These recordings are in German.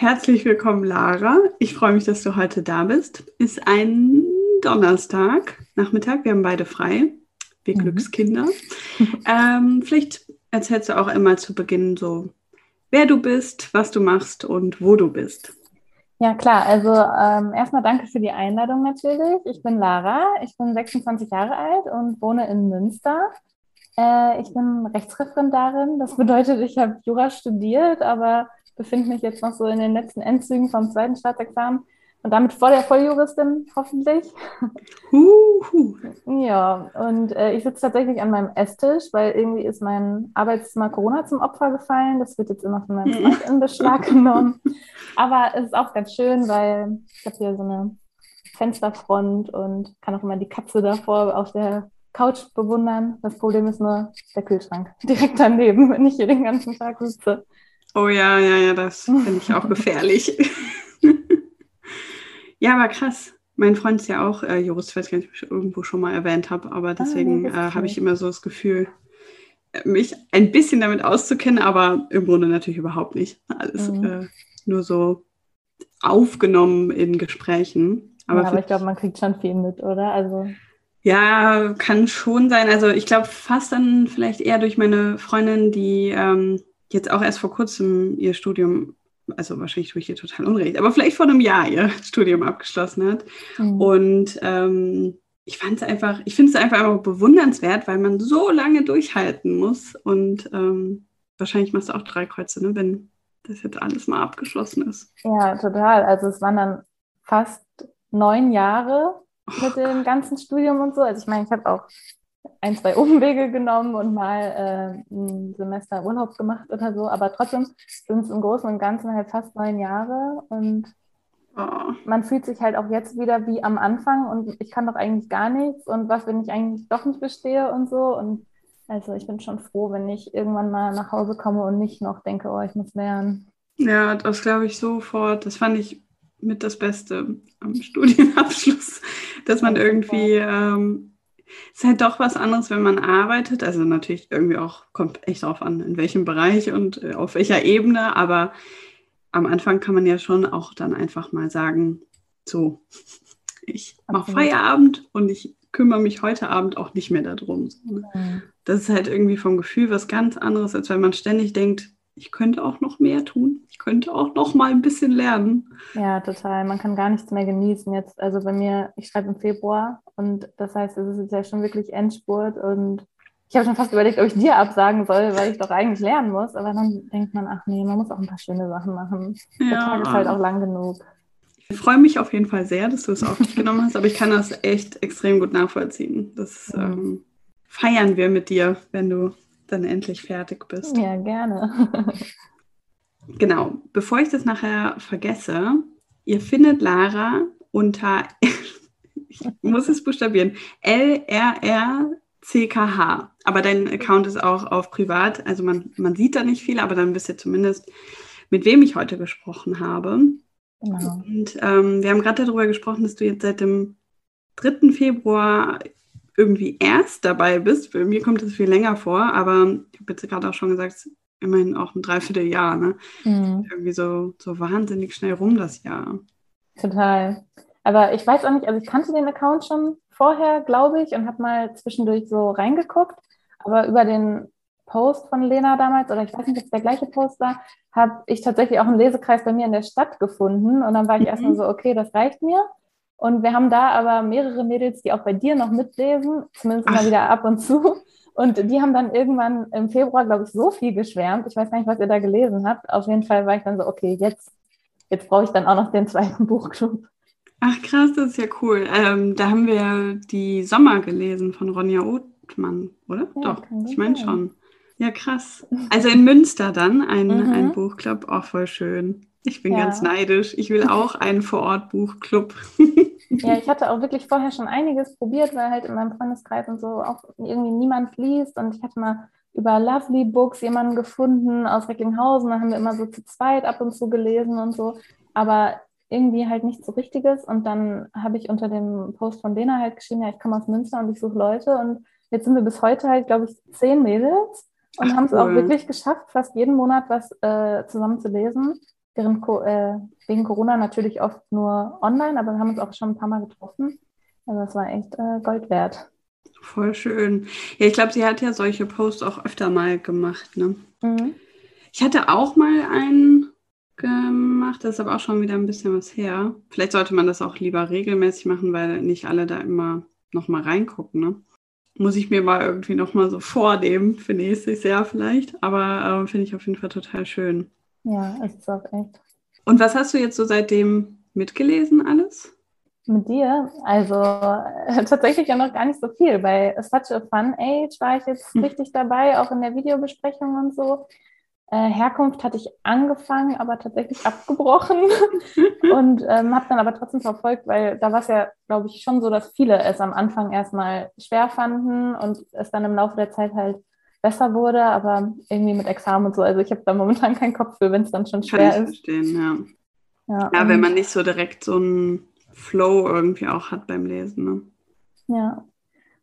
Herzlich willkommen, Lara. Ich freue mich, dass du heute da bist. Ist ein Donnerstag, Nachmittag. Wir haben beide frei. Wir mhm. Glückskinder. ähm, vielleicht erzählst du auch immer zu Beginn so, wer du bist, was du machst und wo du bist. Ja, klar. Also ähm, erstmal danke für die Einladung natürlich. Ich bin Lara, ich bin 26 Jahre alt und wohne in Münster. Äh, ich bin Rechtsreferendarin. Das bedeutet, ich habe Jura studiert, aber befinde mich jetzt noch so in den letzten Endzügen vom zweiten Staatsexamen und damit vor der Volljuristin, hoffentlich. Ja, und äh, ich sitze tatsächlich an meinem Esstisch, weil irgendwie ist mein Arbeitszimmer Corona zum Opfer gefallen. Das wird jetzt immer von meinem Freund in Beschlag genommen. Aber es ist auch ganz schön, weil ich habe hier so eine Fensterfront und kann auch immer die Katze davor auf der Couch bewundern. Das Problem ist nur der Kühlschrank direkt daneben, wenn ich hier den ganzen Tag sitze. Oh ja, ja, ja, das finde ich auch gefährlich. ja, aber krass. Mein Freund ist ja auch äh, Jurist, ich weiß gar nicht, ob ich irgendwo schon mal erwähnt habe, aber ah, deswegen ah, äh, habe ich immer so das Gefühl, äh, mich ein bisschen damit auszukennen, aber im Grunde natürlich überhaupt nicht. Alles mhm. äh, nur so aufgenommen in Gesprächen. Aber, ja, aber ich glaube, man kriegt schon viel mit, oder? Also ja, kann schon sein. Also ich glaube fast dann vielleicht eher durch meine Freundin, die ähm, jetzt auch erst vor kurzem ihr Studium, also wahrscheinlich tue ich ihr total unrecht, aber vielleicht vor einem Jahr ihr Studium abgeschlossen hat. Mhm. Und ähm, ich fand es einfach, ich finde es einfach, einfach bewundernswert, weil man so lange durchhalten muss. Und ähm, wahrscheinlich machst du auch drei Kreuze, ne, wenn das jetzt alles mal abgeschlossen ist. Ja, total. Also es waren dann fast neun Jahre oh mit dem ganzen Studium und so. Also ich meine, ich habe auch ein, zwei Umwege genommen und mal äh, ein Semester Urlaub gemacht oder so. Aber trotzdem sind es im Großen und Ganzen halt fast neun Jahre und oh. man fühlt sich halt auch jetzt wieder wie am Anfang und ich kann doch eigentlich gar nichts und was, wenn ich eigentlich doch nicht bestehe und so. Und also ich bin schon froh, wenn ich irgendwann mal nach Hause komme und nicht noch denke, oh, ich muss lernen. Ja, das glaube ich sofort. Das fand ich mit das Beste am Studienabschluss, dass man irgendwie ähm, ist halt doch was anderes, wenn man arbeitet. Also natürlich irgendwie auch, kommt echt darauf an, in welchem Bereich und äh, auf welcher Ebene. Aber am Anfang kann man ja schon auch dann einfach mal sagen, so, ich mache Feierabend und ich kümmere mich heute Abend auch nicht mehr darum. Ne? Das ist halt irgendwie vom Gefühl was ganz anderes, als wenn man ständig denkt, ich könnte auch noch mehr tun. Ich könnte auch noch mal ein bisschen lernen. Ja, total. Man kann gar nichts mehr genießen jetzt. Also bei mir, ich schreibe im Februar und das heißt, es ist jetzt ja schon wirklich Endspurt und ich habe schon fast überlegt, ob ich dir absagen soll, weil ich doch eigentlich lernen muss. Aber dann denkt man, ach nee, man muss auch ein paar schöne Sachen machen. Ja. Der Tag ist halt auch lang genug. Ich freue mich auf jeden Fall sehr, dass du es auf dich genommen hast, aber ich kann das echt extrem gut nachvollziehen. Das ähm, feiern wir mit dir, wenn du dann endlich fertig bist. Ja, gerne. genau, bevor ich das nachher vergesse, ihr findet Lara unter, ich muss es buchstabieren, L-R-R-C-K-H. Aber dein Account ist auch auf privat, also man, man sieht da nicht viel, aber dann wisst ihr zumindest, mit wem ich heute gesprochen habe. Genau. Und ähm, wir haben gerade darüber gesprochen, dass du jetzt seit dem 3. Februar irgendwie erst dabei bist. Bei mir kommt das viel länger vor, aber ich habe jetzt gerade auch schon gesagt, immerhin auch ein Dreivierteljahr, ne? Mhm. Irgendwie so, so wahnsinnig schnell rum das Jahr. Total. Aber ich weiß auch nicht, also ich kannte den Account schon vorher, glaube ich, und habe mal zwischendurch so reingeguckt. Aber über den Post von Lena damals, oder ich weiß nicht, ob es der gleiche Post war, habe ich tatsächlich auch einen Lesekreis bei mir in der Stadt gefunden. Und dann war ich mhm. erstmal so, okay, das reicht mir. Und wir haben da aber mehrere Mädels, die auch bei dir noch mitlesen, zumindest immer wieder ab und zu. Und die haben dann irgendwann im Februar, glaube ich, so viel geschwärmt. Ich weiß gar nicht, was ihr da gelesen habt. Auf jeden Fall war ich dann so, okay, jetzt, jetzt brauche ich dann auch noch den zweiten Buchclub. Ach krass, das ist ja cool. Ähm, da haben wir die Sommer gelesen von Ronja Othmann, oder? Ja, Doch, ich meine schon. Ja, krass. Also in Münster dann ein, mhm. ein Buchclub, auch voll schön. Ich bin ja. ganz neidisch. Ich will auch einen Vorort-Buchclub. ja, ich hatte auch wirklich vorher schon einiges probiert, weil halt in meinem Freundeskreis und so auch irgendwie niemand liest. Und ich hatte mal über Lovely Books jemanden gefunden aus Recklinghausen. Da haben wir immer so zu zweit ab und zu gelesen und so. Aber irgendwie halt nichts so Richtiges. Und dann habe ich unter dem Post von Dena halt geschrieben, ja, ich komme aus Münster und ich suche Leute. Und jetzt sind wir bis heute halt, glaube ich, zehn Mädels und haben es cool. auch wirklich geschafft, fast jeden Monat was äh, zusammen zu lesen während, äh, wegen Corona natürlich oft nur online, aber wir haben uns auch schon ein paar Mal getroffen. Also das war echt äh, Gold wert. Voll schön. Ja, ich glaube, sie hat ja solche Posts auch öfter mal gemacht. Ne? Mhm. Ich hatte auch mal einen gemacht, das ist aber auch schon wieder ein bisschen was her. Vielleicht sollte man das auch lieber regelmäßig machen, weil nicht alle da immer nochmal reingucken. Ne? Muss ich mir mal irgendwie nochmal so vornehmen für nächstes Jahr vielleicht. Aber äh, finde ich auf jeden Fall total schön. Ja, es ist auch echt. Und was hast du jetzt so seitdem mitgelesen alles? Mit dir? Also äh, tatsächlich ja noch gar nicht so viel. Bei Such a Fun Age war ich jetzt hm. richtig dabei, auch in der Videobesprechung und so. Äh, Herkunft hatte ich angefangen, aber tatsächlich abgebrochen und ähm, habe dann aber trotzdem verfolgt, weil da war es ja, glaube ich, schon so, dass viele es am Anfang erstmal schwer fanden und es dann im Laufe der Zeit halt besser wurde, aber irgendwie mit Examen und so. Also ich habe da momentan keinen Kopf für, wenn es dann schon schwer Kann ich ist. Verstehen, ja. Ja, ja wenn man nicht so direkt so einen Flow irgendwie auch hat beim Lesen. Ne? Ja.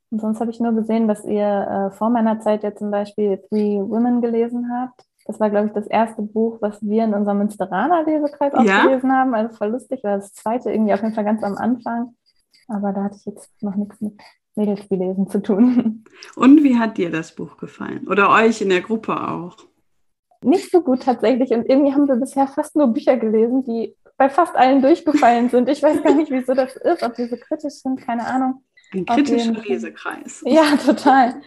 Und sonst habe ich nur gesehen, dass ihr äh, vor meiner Zeit ja zum Beispiel Three Women gelesen habt. Das war, glaube ich, das erste Buch, was wir in unserem Münsteraner Lesekreis auch ja? gelesen haben. Also voll lustig, war das zweite irgendwie auf jeden Fall ganz am Anfang. Aber da hatte ich jetzt noch nichts mit Mädelsspiellesen zu tun. Und wie hat dir das Buch gefallen? Oder euch in der Gruppe auch? Nicht so gut tatsächlich. Und irgendwie haben wir bisher fast nur Bücher gelesen, die bei fast allen durchgefallen sind. Ich weiß gar nicht, wieso das ist, ob die so kritisch sind, keine Ahnung. Ein kritischer Lesekreis. Ja, total.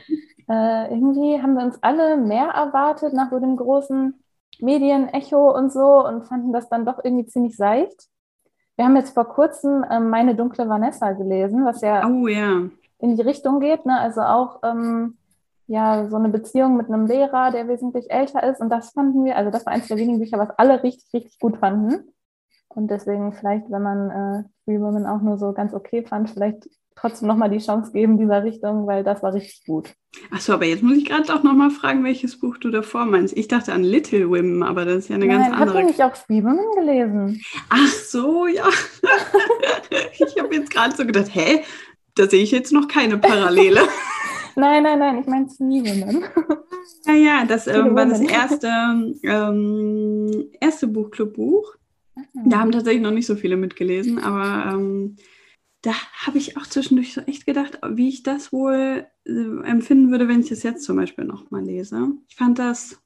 Äh, irgendwie haben wir uns alle mehr erwartet nach so dem großen Medienecho und so und fanden das dann doch irgendwie ziemlich seicht. Wir haben jetzt vor kurzem ähm, Meine dunkle Vanessa gelesen, was ja, oh, ja in die Richtung geht. Ne? Also auch ähm, ja, so eine Beziehung mit einem Lehrer, der wesentlich älter ist. Und das fanden wir, also das war eines der wenigen Bücher, was alle richtig, richtig gut fanden. Und deswegen vielleicht, wenn man äh, Free Women auch nur so ganz okay fand, vielleicht trotzdem nochmal die Chance geben dieser Richtung, weil das war richtig gut. Achso, aber jetzt muss ich gerade auch nochmal fragen, welches Buch du davor meinst. Ich dachte an Little Women, aber das ist ja eine Nein, ganz andere. Du nicht auch Free Women gelesen? Ach so, ja. ich habe jetzt gerade so gedacht, hä, da sehe ich jetzt noch keine Parallele. nein, nein, nein, ich meine Zwiebeln. ja, ja, das ähm, war das erste, ähm, erste Buchclub-Buch. Da ah. haben tatsächlich noch nicht so viele mitgelesen, aber ähm, da habe ich auch zwischendurch so echt gedacht, wie ich das wohl äh, empfinden würde, wenn ich es jetzt zum Beispiel nochmal lese. Ich fand das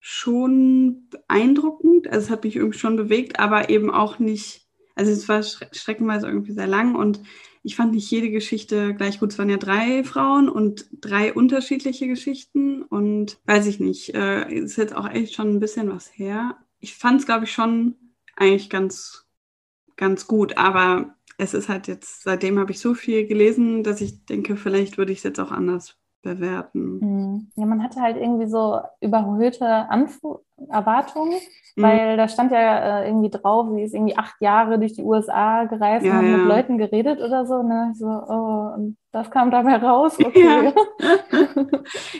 schon beeindruckend, also es hat mich irgendwie schon bewegt, aber eben auch nicht, also es war streckenweise irgendwie sehr lang und ich fand nicht jede Geschichte gleich gut. Es waren ja drei Frauen und drei unterschiedliche Geschichten und weiß ich nicht, äh, ist jetzt auch echt schon ein bisschen was her. Ich fand es, glaube ich, schon eigentlich ganz, ganz gut, aber es ist halt jetzt, seitdem habe ich so viel gelesen, dass ich denke, vielleicht würde ich es jetzt auch anders bewerten. Mhm. Ja, man hatte halt irgendwie so überhöhte Anf Erwartungen, mhm. weil da stand ja äh, irgendwie drauf, sie ist irgendwie acht Jahre durch die USA gereist ja, und hat ja. mit Leuten geredet oder so. Ne? So, oh, das kam dabei raus. Okay. Ja,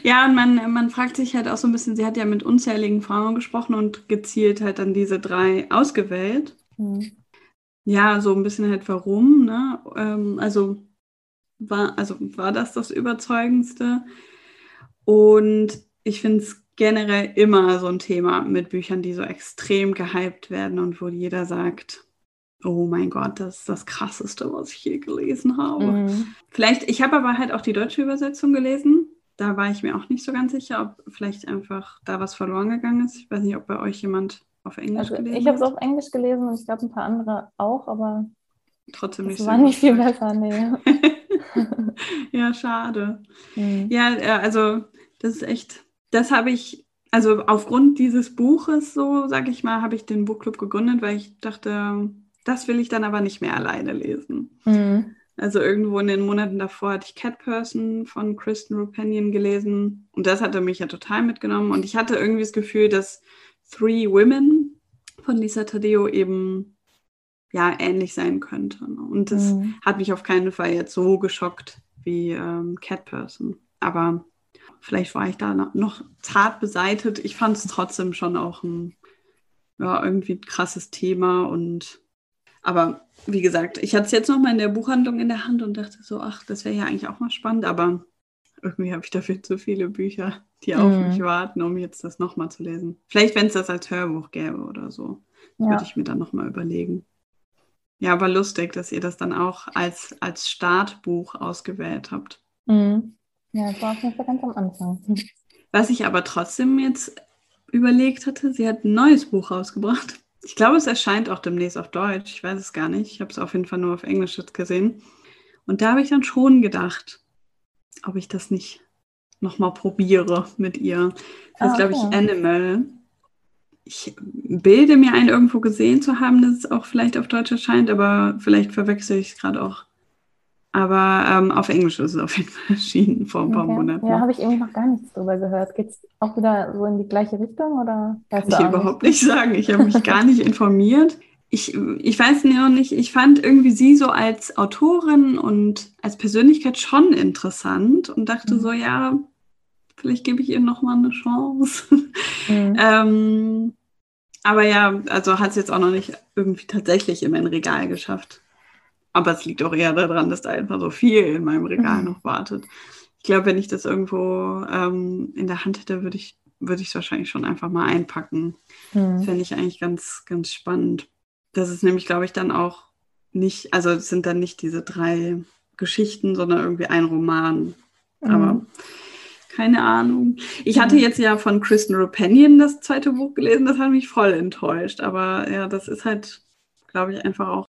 ja und man, man fragt sich halt auch so ein bisschen, sie hat ja mit unzähligen Frauen gesprochen und gezielt halt dann diese drei ausgewählt. Mhm. Ja, so ein bisschen halt warum, ne? Ähm, also war, also war das das Überzeugendste. Und ich finde es generell immer so ein Thema mit Büchern, die so extrem gehypt werden und wo jeder sagt, oh mein Gott, das ist das Krasseste, was ich je gelesen habe. Mhm. Vielleicht, ich habe aber halt auch die deutsche Übersetzung gelesen. Da war ich mir auch nicht so ganz sicher, ob vielleicht einfach da was verloren gegangen ist. Ich weiß nicht, ob bei euch jemand auf Englisch also gelesen Ich habe es auf Englisch gelesen und ich glaube ein paar andere auch, aber trotzdem nicht so. War nicht viel besser, nee. ja, schade. Mhm. Ja, also das ist echt, das habe ich, also aufgrund dieses Buches, so sage ich mal, habe ich den Buchclub gegründet, weil ich dachte, das will ich dann aber nicht mehr alleine lesen. Mhm. Also irgendwo in den Monaten davor hatte ich Cat Person von Kristen Rupanian gelesen und das hatte mich ja total mitgenommen und ich hatte irgendwie das Gefühl, dass Three Women von Lisa Tadeo eben ja ähnlich sein könnte. Ne? Und das mhm. hat mich auf keinen Fall jetzt so geschockt wie ähm, Cat Person. Aber vielleicht war ich da noch zart beseitet. Ich fand es trotzdem schon auch ein ja, irgendwie ein krasses Thema und aber wie gesagt, ich hatte es jetzt noch mal in der Buchhandlung in der Hand und dachte so, ach, das wäre ja eigentlich auch mal spannend, aber irgendwie habe ich dafür zu viele Bücher, die auf mhm. mich warten, um jetzt das nochmal zu lesen. Vielleicht, wenn es das als Hörbuch gäbe oder so, ja. würde ich mir dann nochmal überlegen. Ja, aber lustig, dass ihr das dann auch als, als Startbuch ausgewählt habt. Mhm. Ja, das war auf jeden Fall ganz am Anfang. Was ich aber trotzdem jetzt überlegt hatte, sie hat ein neues Buch rausgebracht. Ich glaube, es erscheint auch demnächst auf Deutsch. Ich weiß es gar nicht. Ich habe es auf jeden Fall nur auf Englisch jetzt gesehen. Und da habe ich dann schon gedacht, ob ich das nicht nochmal probiere mit ihr. Das ah, ist, glaube ich, Animal. Ich bilde mir ein, irgendwo gesehen zu haben, dass es auch vielleicht auf Deutsch erscheint, aber vielleicht verwechsel ich es gerade auch aber ähm, auf Englisch ist es auf jeden Fall erschienen vor ein paar okay. Monaten. Ja, habe ich irgendwie noch gar nichts drüber gehört. Geht es auch wieder so in die gleiche Richtung? Oder Kann ich überhaupt nicht sagen. Ich habe mich gar nicht informiert. Ich, ich weiß noch nicht, ich fand irgendwie sie so als Autorin und als Persönlichkeit schon interessant und dachte mhm. so, ja, vielleicht gebe ich ihr nochmal eine Chance. Mhm. ähm, aber ja, also hat es jetzt auch noch nicht irgendwie tatsächlich in mein Regal geschafft. Aber es liegt auch eher daran, dass da einfach so viel in meinem Regal mhm. noch wartet. Ich glaube, wenn ich das irgendwo ähm, in der Hand hätte, würde ich würde ich es wahrscheinlich schon einfach mal einpacken. Mhm. Fände ich eigentlich ganz, ganz spannend. Das ist nämlich, glaube ich, dann auch nicht, also es sind dann nicht diese drei Geschichten, sondern irgendwie ein Roman. Mhm. Aber keine Ahnung. Ich hatte jetzt ja von Kristen Rupanian das zweite Buch gelesen, das hat mich voll enttäuscht. Aber ja, das ist halt, glaube ich, einfach auch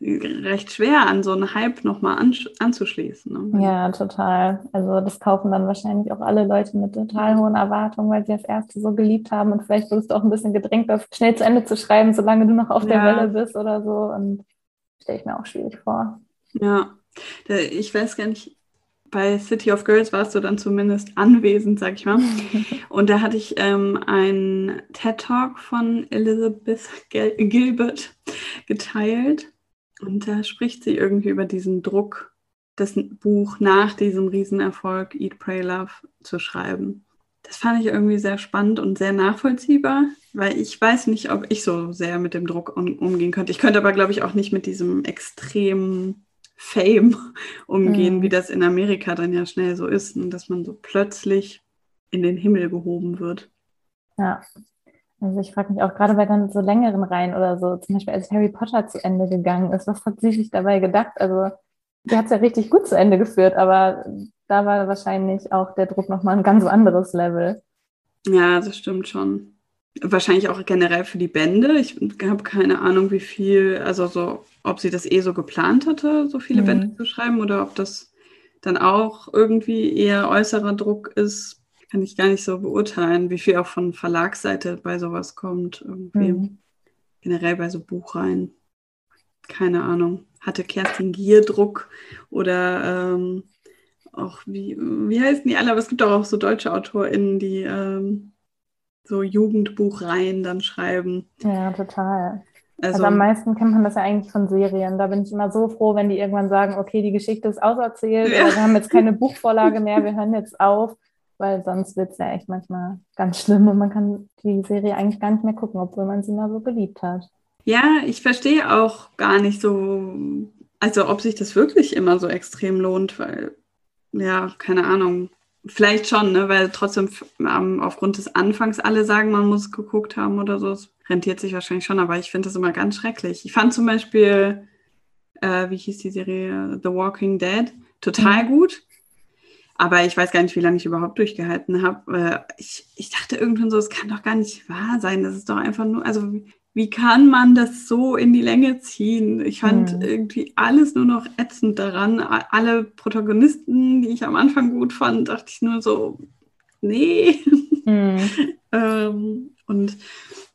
recht schwer, an so einen Hype nochmal an, anzuschließen. Ne? Ja, total. Also das kaufen dann wahrscheinlich auch alle Leute mit total hohen Erwartungen, weil sie das erste so geliebt haben und vielleicht wurdest du auch ein bisschen gedrängt, das schnell zu Ende zu schreiben, solange du noch auf ja. der Welle bist oder so. Und stelle ich mir auch schwierig vor. Ja, ich weiß gar nicht, bei City of Girls warst du dann zumindest anwesend, sag ich mal. Und da hatte ich ähm, einen TED-Talk von Elizabeth Gilbert geteilt. Und da spricht sie irgendwie über diesen Druck, das Buch nach diesem Riesenerfolg Eat, Pray, Love zu schreiben. Das fand ich irgendwie sehr spannend und sehr nachvollziehbar, weil ich weiß nicht, ob ich so sehr mit dem Druck um, umgehen könnte. Ich könnte aber, glaube ich, auch nicht mit diesem extremen Fame umgehen, mhm. wie das in Amerika dann ja schnell so ist, und dass man so plötzlich in den Himmel gehoben wird. Ja, also ich frage mich auch gerade bei dann so längeren Reihen oder so, zum Beispiel als Harry Potter zu Ende gegangen ist, was hat sie sich dabei gedacht? Also die hat es ja richtig gut zu Ende geführt, aber da war wahrscheinlich auch der Druck nochmal ein ganz anderes Level. Ja, das stimmt schon. Wahrscheinlich auch generell für die Bände. Ich habe keine Ahnung, wie viel, also so, ob sie das eh so geplant hatte, so viele mhm. Bände zu schreiben, oder ob das dann auch irgendwie eher äußerer Druck ist, kann ich gar nicht so beurteilen, wie viel auch von Verlagsseite bei sowas kommt. Irgendwie. Mhm. Generell bei so Buchreihen. Keine Ahnung. Hatte Kerstin Gier Druck oder ähm, auch wie, wie heißen die alle? Aber es gibt auch, so deutsche AutorInnen, die ähm, so Jugendbuchreihen dann schreiben. Ja, total. Also, also, am meisten kennt man das ja eigentlich von Serien. Da bin ich immer so froh, wenn die irgendwann sagen, okay, die Geschichte ist auserzählt, ja. wir haben jetzt keine Buchvorlage mehr, wir hören jetzt auf weil sonst wird es ja echt manchmal ganz schlimm und man kann die Serie eigentlich gar nicht mehr gucken, obwohl man sie mal so geliebt hat. Ja, ich verstehe auch gar nicht so, also ob sich das wirklich immer so extrem lohnt, weil, ja, keine Ahnung. Vielleicht schon, ne, weil trotzdem ähm, aufgrund des Anfangs alle sagen, man muss geguckt haben oder so. Es rentiert sich wahrscheinlich schon, aber ich finde das immer ganz schrecklich. Ich fand zum Beispiel, äh, wie hieß die Serie, The Walking Dead, total mhm. gut aber ich weiß gar nicht, wie lange ich überhaupt durchgehalten habe. Ich, ich dachte irgendwann so, es kann doch gar nicht wahr sein. Das ist doch einfach nur, also wie kann man das so in die Länge ziehen? Ich fand mhm. irgendwie alles nur noch ätzend daran. Alle Protagonisten, die ich am Anfang gut fand, dachte ich nur so, nee. Mhm. ähm, und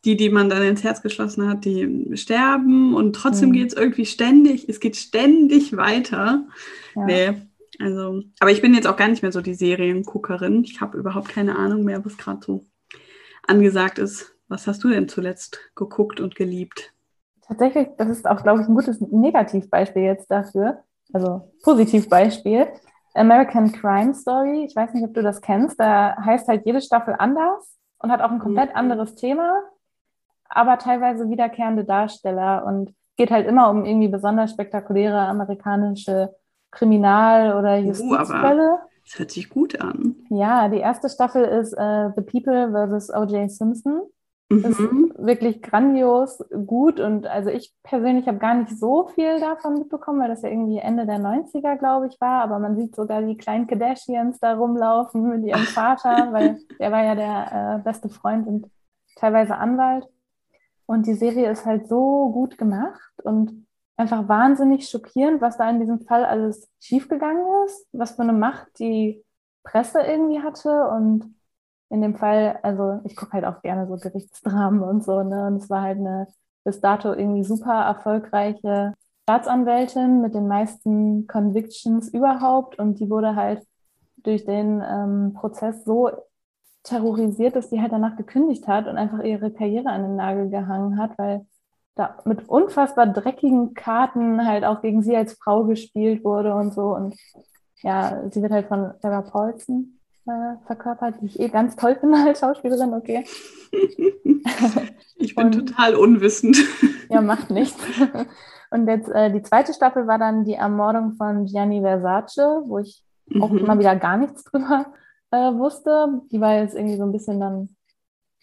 die, die man dann ins Herz geschlossen hat, die sterben und trotzdem mhm. geht es irgendwie ständig, es geht ständig weiter. Ja. Nee, also, aber ich bin jetzt auch gar nicht mehr so die Serienguckerin. Ich habe überhaupt keine Ahnung mehr, was gerade so angesagt ist. Was hast du denn zuletzt geguckt und geliebt? Tatsächlich, das ist auch, glaube ich, ein gutes Negativbeispiel jetzt dafür. Also Positivbeispiel. American Crime Story. Ich weiß nicht, ob du das kennst. Da heißt halt jede Staffel anders und hat auch ein komplett mhm. anderes Thema, aber teilweise wiederkehrende Darsteller und geht halt immer um irgendwie besonders spektakuläre amerikanische Kriminal- oder Justizfälle. Uh, das hört sich gut an. Ja, die erste Staffel ist uh, The People vs. O.J. Simpson. Mhm. Ist wirklich grandios gut und also ich persönlich habe gar nicht so viel davon mitbekommen, weil das ja irgendwie Ende der 90er, glaube ich, war, aber man sieht sogar die kleinen Kardashians da rumlaufen mit ihrem Vater, weil der war ja der äh, beste Freund und teilweise Anwalt. Und die Serie ist halt so gut gemacht und einfach wahnsinnig schockierend, was da in diesem Fall alles schiefgegangen ist, was für eine Macht die Presse irgendwie hatte und in dem Fall, also ich gucke halt auch gerne so Gerichtsdramen und so, ne? Und es war halt eine bis dato irgendwie super erfolgreiche Staatsanwältin mit den meisten Convictions überhaupt und die wurde halt durch den ähm, Prozess so terrorisiert, dass die halt danach gekündigt hat und einfach ihre Karriere an den Nagel gehangen hat, weil da mit unfassbar dreckigen Karten halt auch gegen sie als Frau gespielt wurde und so. Und ja, sie wird halt von Sarah Paulson äh, verkörpert, die ich eh ganz toll finde als Schauspielerin, okay. ich bin und, total unwissend. ja, macht nichts. Und jetzt äh, die zweite Staffel war dann die Ermordung von Gianni Versace, wo ich auch mhm. immer wieder gar nichts drüber äh, wusste. Die war jetzt irgendwie so ein bisschen dann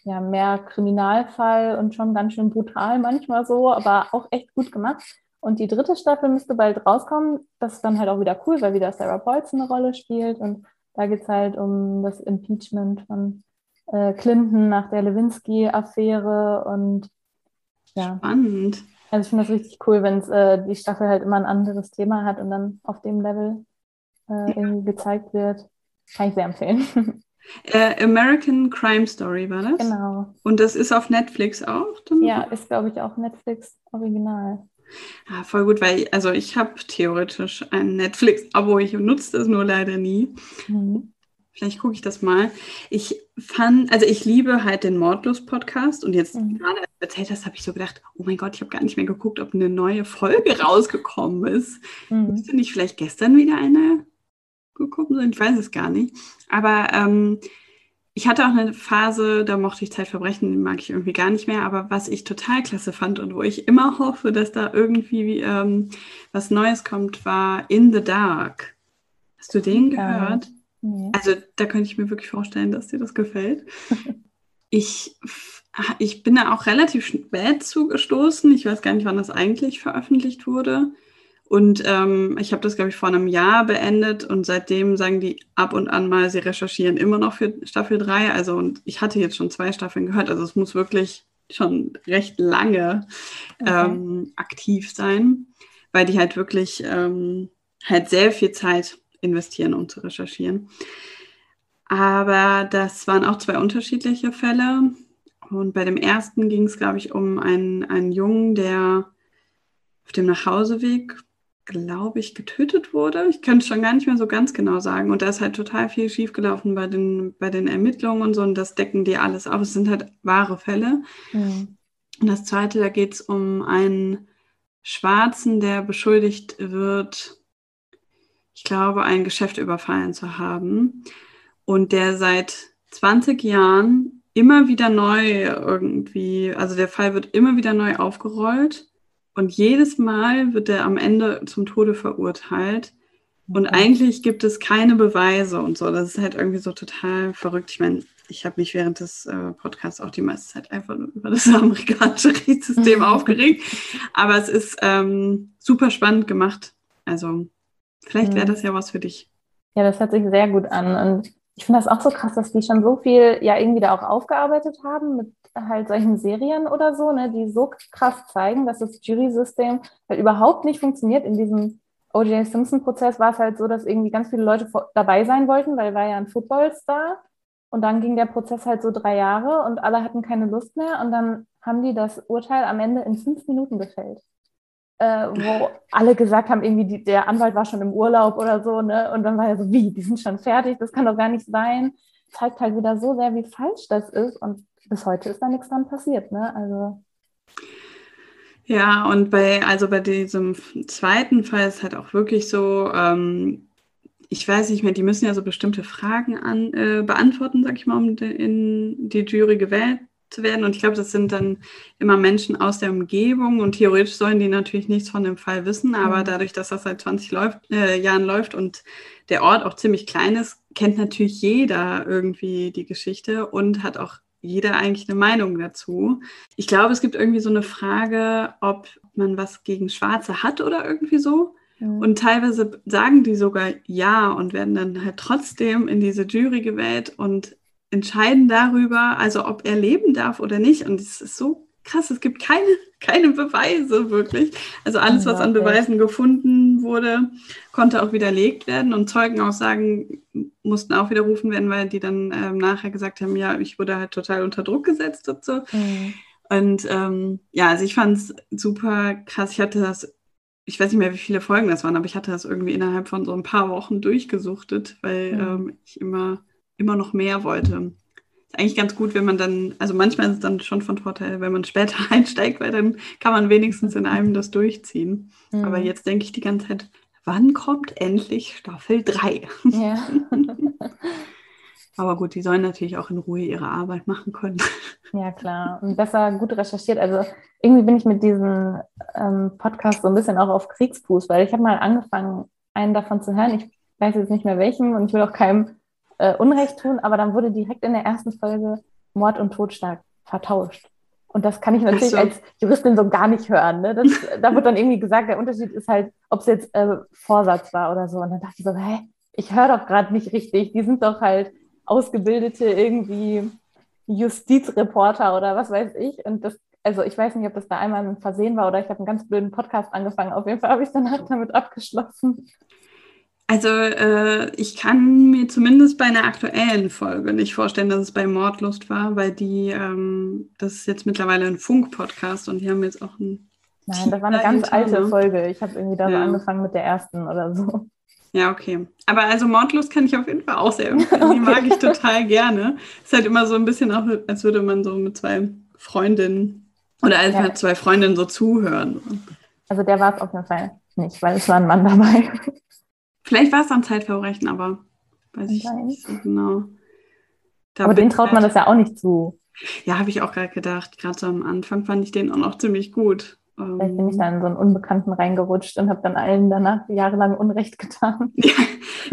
ja, mehr Kriminalfall und schon ganz schön brutal manchmal so, aber auch echt gut gemacht. Und die dritte Staffel müsste bald rauskommen. Das ist dann halt auch wieder cool, weil wieder Sarah Paulson eine Rolle spielt. Und da geht es halt um das Impeachment von äh, Clinton nach der Lewinsky-Affäre. Und ja. Spannend. Also ich finde das richtig cool, wenn äh, die Staffel halt immer ein anderes Thema hat und dann auf dem Level äh, irgendwie gezeigt wird. Kann ich sehr empfehlen. Äh, American Crime Story war das? Genau. Und das ist auf Netflix auch? Dann? Ja, ist, glaube ich, auch Netflix Original. Ah, voll gut, weil also ich habe theoretisch ein Netflix-Abo, ich nutze das nur leider nie. Mhm. Vielleicht gucke ich das mal. Ich fand, also ich liebe halt den Mordlos-Podcast und jetzt mhm. gerade als du erzählt hast, habe ich so gedacht, oh mein Gott, ich habe gar nicht mehr geguckt, ob eine neue Folge rausgekommen ist. Mhm. Müsste nicht vielleicht gestern wieder eine gekommen sind, ich weiß es gar nicht. Aber ähm, ich hatte auch eine Phase, da mochte ich Zeitverbrechen, den mag ich irgendwie gar nicht mehr. Aber was ich total klasse fand und wo ich immer hoffe, dass da irgendwie ähm, was Neues kommt, war In the Dark. Hast du den gehört? Nee. Also da könnte ich mir wirklich vorstellen, dass dir das gefällt. ich, ich bin da auch relativ spät zugestoßen. Ich weiß gar nicht, wann das eigentlich veröffentlicht wurde. Und ähm, ich habe das, glaube ich, vor einem Jahr beendet und seitdem sagen die ab und an mal, sie recherchieren immer noch für Staffel 3. Also, und ich hatte jetzt schon zwei Staffeln gehört. Also, es muss wirklich schon recht lange okay. ähm, aktiv sein, weil die halt wirklich ähm, halt sehr viel Zeit investieren, um zu recherchieren. Aber das waren auch zwei unterschiedliche Fälle. Und bei dem ersten ging es, glaube ich, um einen, einen Jungen, der auf dem Nachhauseweg glaube ich, getötet wurde. Ich könnte es schon gar nicht mehr so ganz genau sagen. Und da ist halt total viel schiefgelaufen bei den, bei den Ermittlungen und so. Und das decken die alles auf. Es sind halt wahre Fälle. Mhm. Und das zweite, da geht es um einen Schwarzen, der beschuldigt wird, ich glaube, ein Geschäft überfallen zu haben. Und der seit 20 Jahren immer wieder neu irgendwie, also der Fall wird immer wieder neu aufgerollt und jedes Mal wird er am Ende zum Tode verurteilt. Und okay. eigentlich gibt es keine Beweise und so. Das ist halt irgendwie so total verrückt. Ich meine, ich habe mich während des äh, Podcasts auch die meiste Zeit einfach nur über das amerikanische Rechtssystem aufgeregt. Aber es ist ähm, super spannend gemacht. Also vielleicht wäre das ja was für dich. Ja, das hört sich sehr gut an. Und ich finde das auch so krass, dass die schon so viel ja irgendwie da auch aufgearbeitet haben mit halt solchen Serien oder so, ne, die so krass zeigen, dass das Jury-System halt überhaupt nicht funktioniert. In diesem O.J. Simpson-Prozess war es halt so, dass irgendwie ganz viele Leute dabei sein wollten, weil war ja ein Footballstar. Und dann ging der Prozess halt so drei Jahre und alle hatten keine Lust mehr. Und dann haben die das Urteil am Ende in fünf Minuten gefällt. Äh, wo alle gesagt haben, irgendwie die, der Anwalt war schon im Urlaub oder so, ne? Und dann war er so, wie, die sind schon fertig, das kann doch gar nicht sein. Zeigt halt wieder so sehr, wie falsch das ist. Und bis heute ist da nichts dran passiert, ne? Also. Ja, und bei, also bei diesem zweiten Fall ist halt auch wirklich so, ähm, ich weiß nicht mehr, die müssen ja so bestimmte Fragen an, äh, beantworten, sag ich mal, um in die Jury gewählt zu werden. Und ich glaube, das sind dann immer Menschen aus der Umgebung und theoretisch sollen die natürlich nichts von dem Fall wissen, aber mhm. dadurch, dass das seit 20 läuft, äh, Jahren läuft und der Ort auch ziemlich klein ist, kennt natürlich jeder irgendwie die Geschichte und hat auch jeder eigentlich eine Meinung dazu. Ich glaube, es gibt irgendwie so eine Frage, ob man was gegen Schwarze hat oder irgendwie so. Und teilweise sagen die sogar ja und werden dann halt trotzdem in diese Jury gewählt und entscheiden darüber, also ob er leben darf oder nicht. Und es ist so krass, es gibt keine, keine Beweise wirklich. Also alles, was an Beweisen gefunden wurde, konnte auch widerlegt werden und Zeugenaussagen mussten auch widerrufen werden, weil die dann ähm, nachher gesagt haben, ja, ich wurde halt total unter Druck gesetzt und so. Mhm. Und ähm, ja, also ich fand es super krass. Ich hatte das ich weiß nicht mehr, wie viele Folgen das waren, aber ich hatte das irgendwie innerhalb von so ein paar Wochen durchgesuchtet, weil mhm. ähm, ich immer, immer noch mehr wollte. Ist eigentlich ganz gut, wenn man dann, also manchmal ist es dann schon von Vorteil, wenn man später einsteigt, weil dann kann man wenigstens in einem das durchziehen. Mhm. Aber jetzt denke ich die ganze Zeit, wann kommt endlich Staffel 3? Ja. Aber gut, die sollen natürlich auch in Ruhe ihre Arbeit machen können. Ja, klar. Und besser gut recherchiert. Also irgendwie bin ich mit diesem ähm, Podcast so ein bisschen auch auf Kriegsfuß, weil ich habe mal angefangen, einen davon zu hören. Ich weiß jetzt nicht mehr welchen und ich will auch keinem äh, Unrecht tun, aber dann wurde direkt in der ersten Folge Mord und Totschlag vertauscht. Und das kann ich natürlich so. als Juristin so gar nicht hören. Ne? Das, da wird dann irgendwie gesagt, der Unterschied ist halt, ob es jetzt äh, Vorsatz war oder so. Und dann dachte ich so, hä, ich höre doch gerade nicht richtig. Die sind doch halt ausgebildete irgendwie Justizreporter oder was weiß ich. Und das, also ich weiß nicht, ob das da einmal ein Versehen war oder ich habe einen ganz blöden Podcast angefangen. Auf jeden Fall habe ich danach damit abgeschlossen. Also äh, ich kann mir zumindest bei einer aktuellen Folge nicht vorstellen, dass es bei Mordlust war, weil die, ähm, das ist jetzt mittlerweile ein Funk-Podcast und die haben jetzt auch ein. Nein, das war eine ganz alte Folge. Ich habe irgendwie da ja. so angefangen mit der ersten oder so. Ja, okay. Aber also Mordlust kann ich auf jeden Fall auch sehr empfehlen. Die mag ich total gerne. Ist halt immer so ein bisschen auch, als würde man so mit zwei Freundinnen oder als ja. zwei Freundinnen so zuhören. Also der war es auf jeden Fall nicht, weil es war ein Mann dabei. Vielleicht war es am Zeitverbrechen, aber weiß ich nicht so genau. Da aber den traut man das ja auch nicht zu. Ja, habe ich auch gerade gedacht. Gerade so am Anfang fand ich den auch noch ziemlich gut. Vielleicht bin ich da in so einen Unbekannten reingerutscht und habe dann allen danach jahrelang Unrecht getan.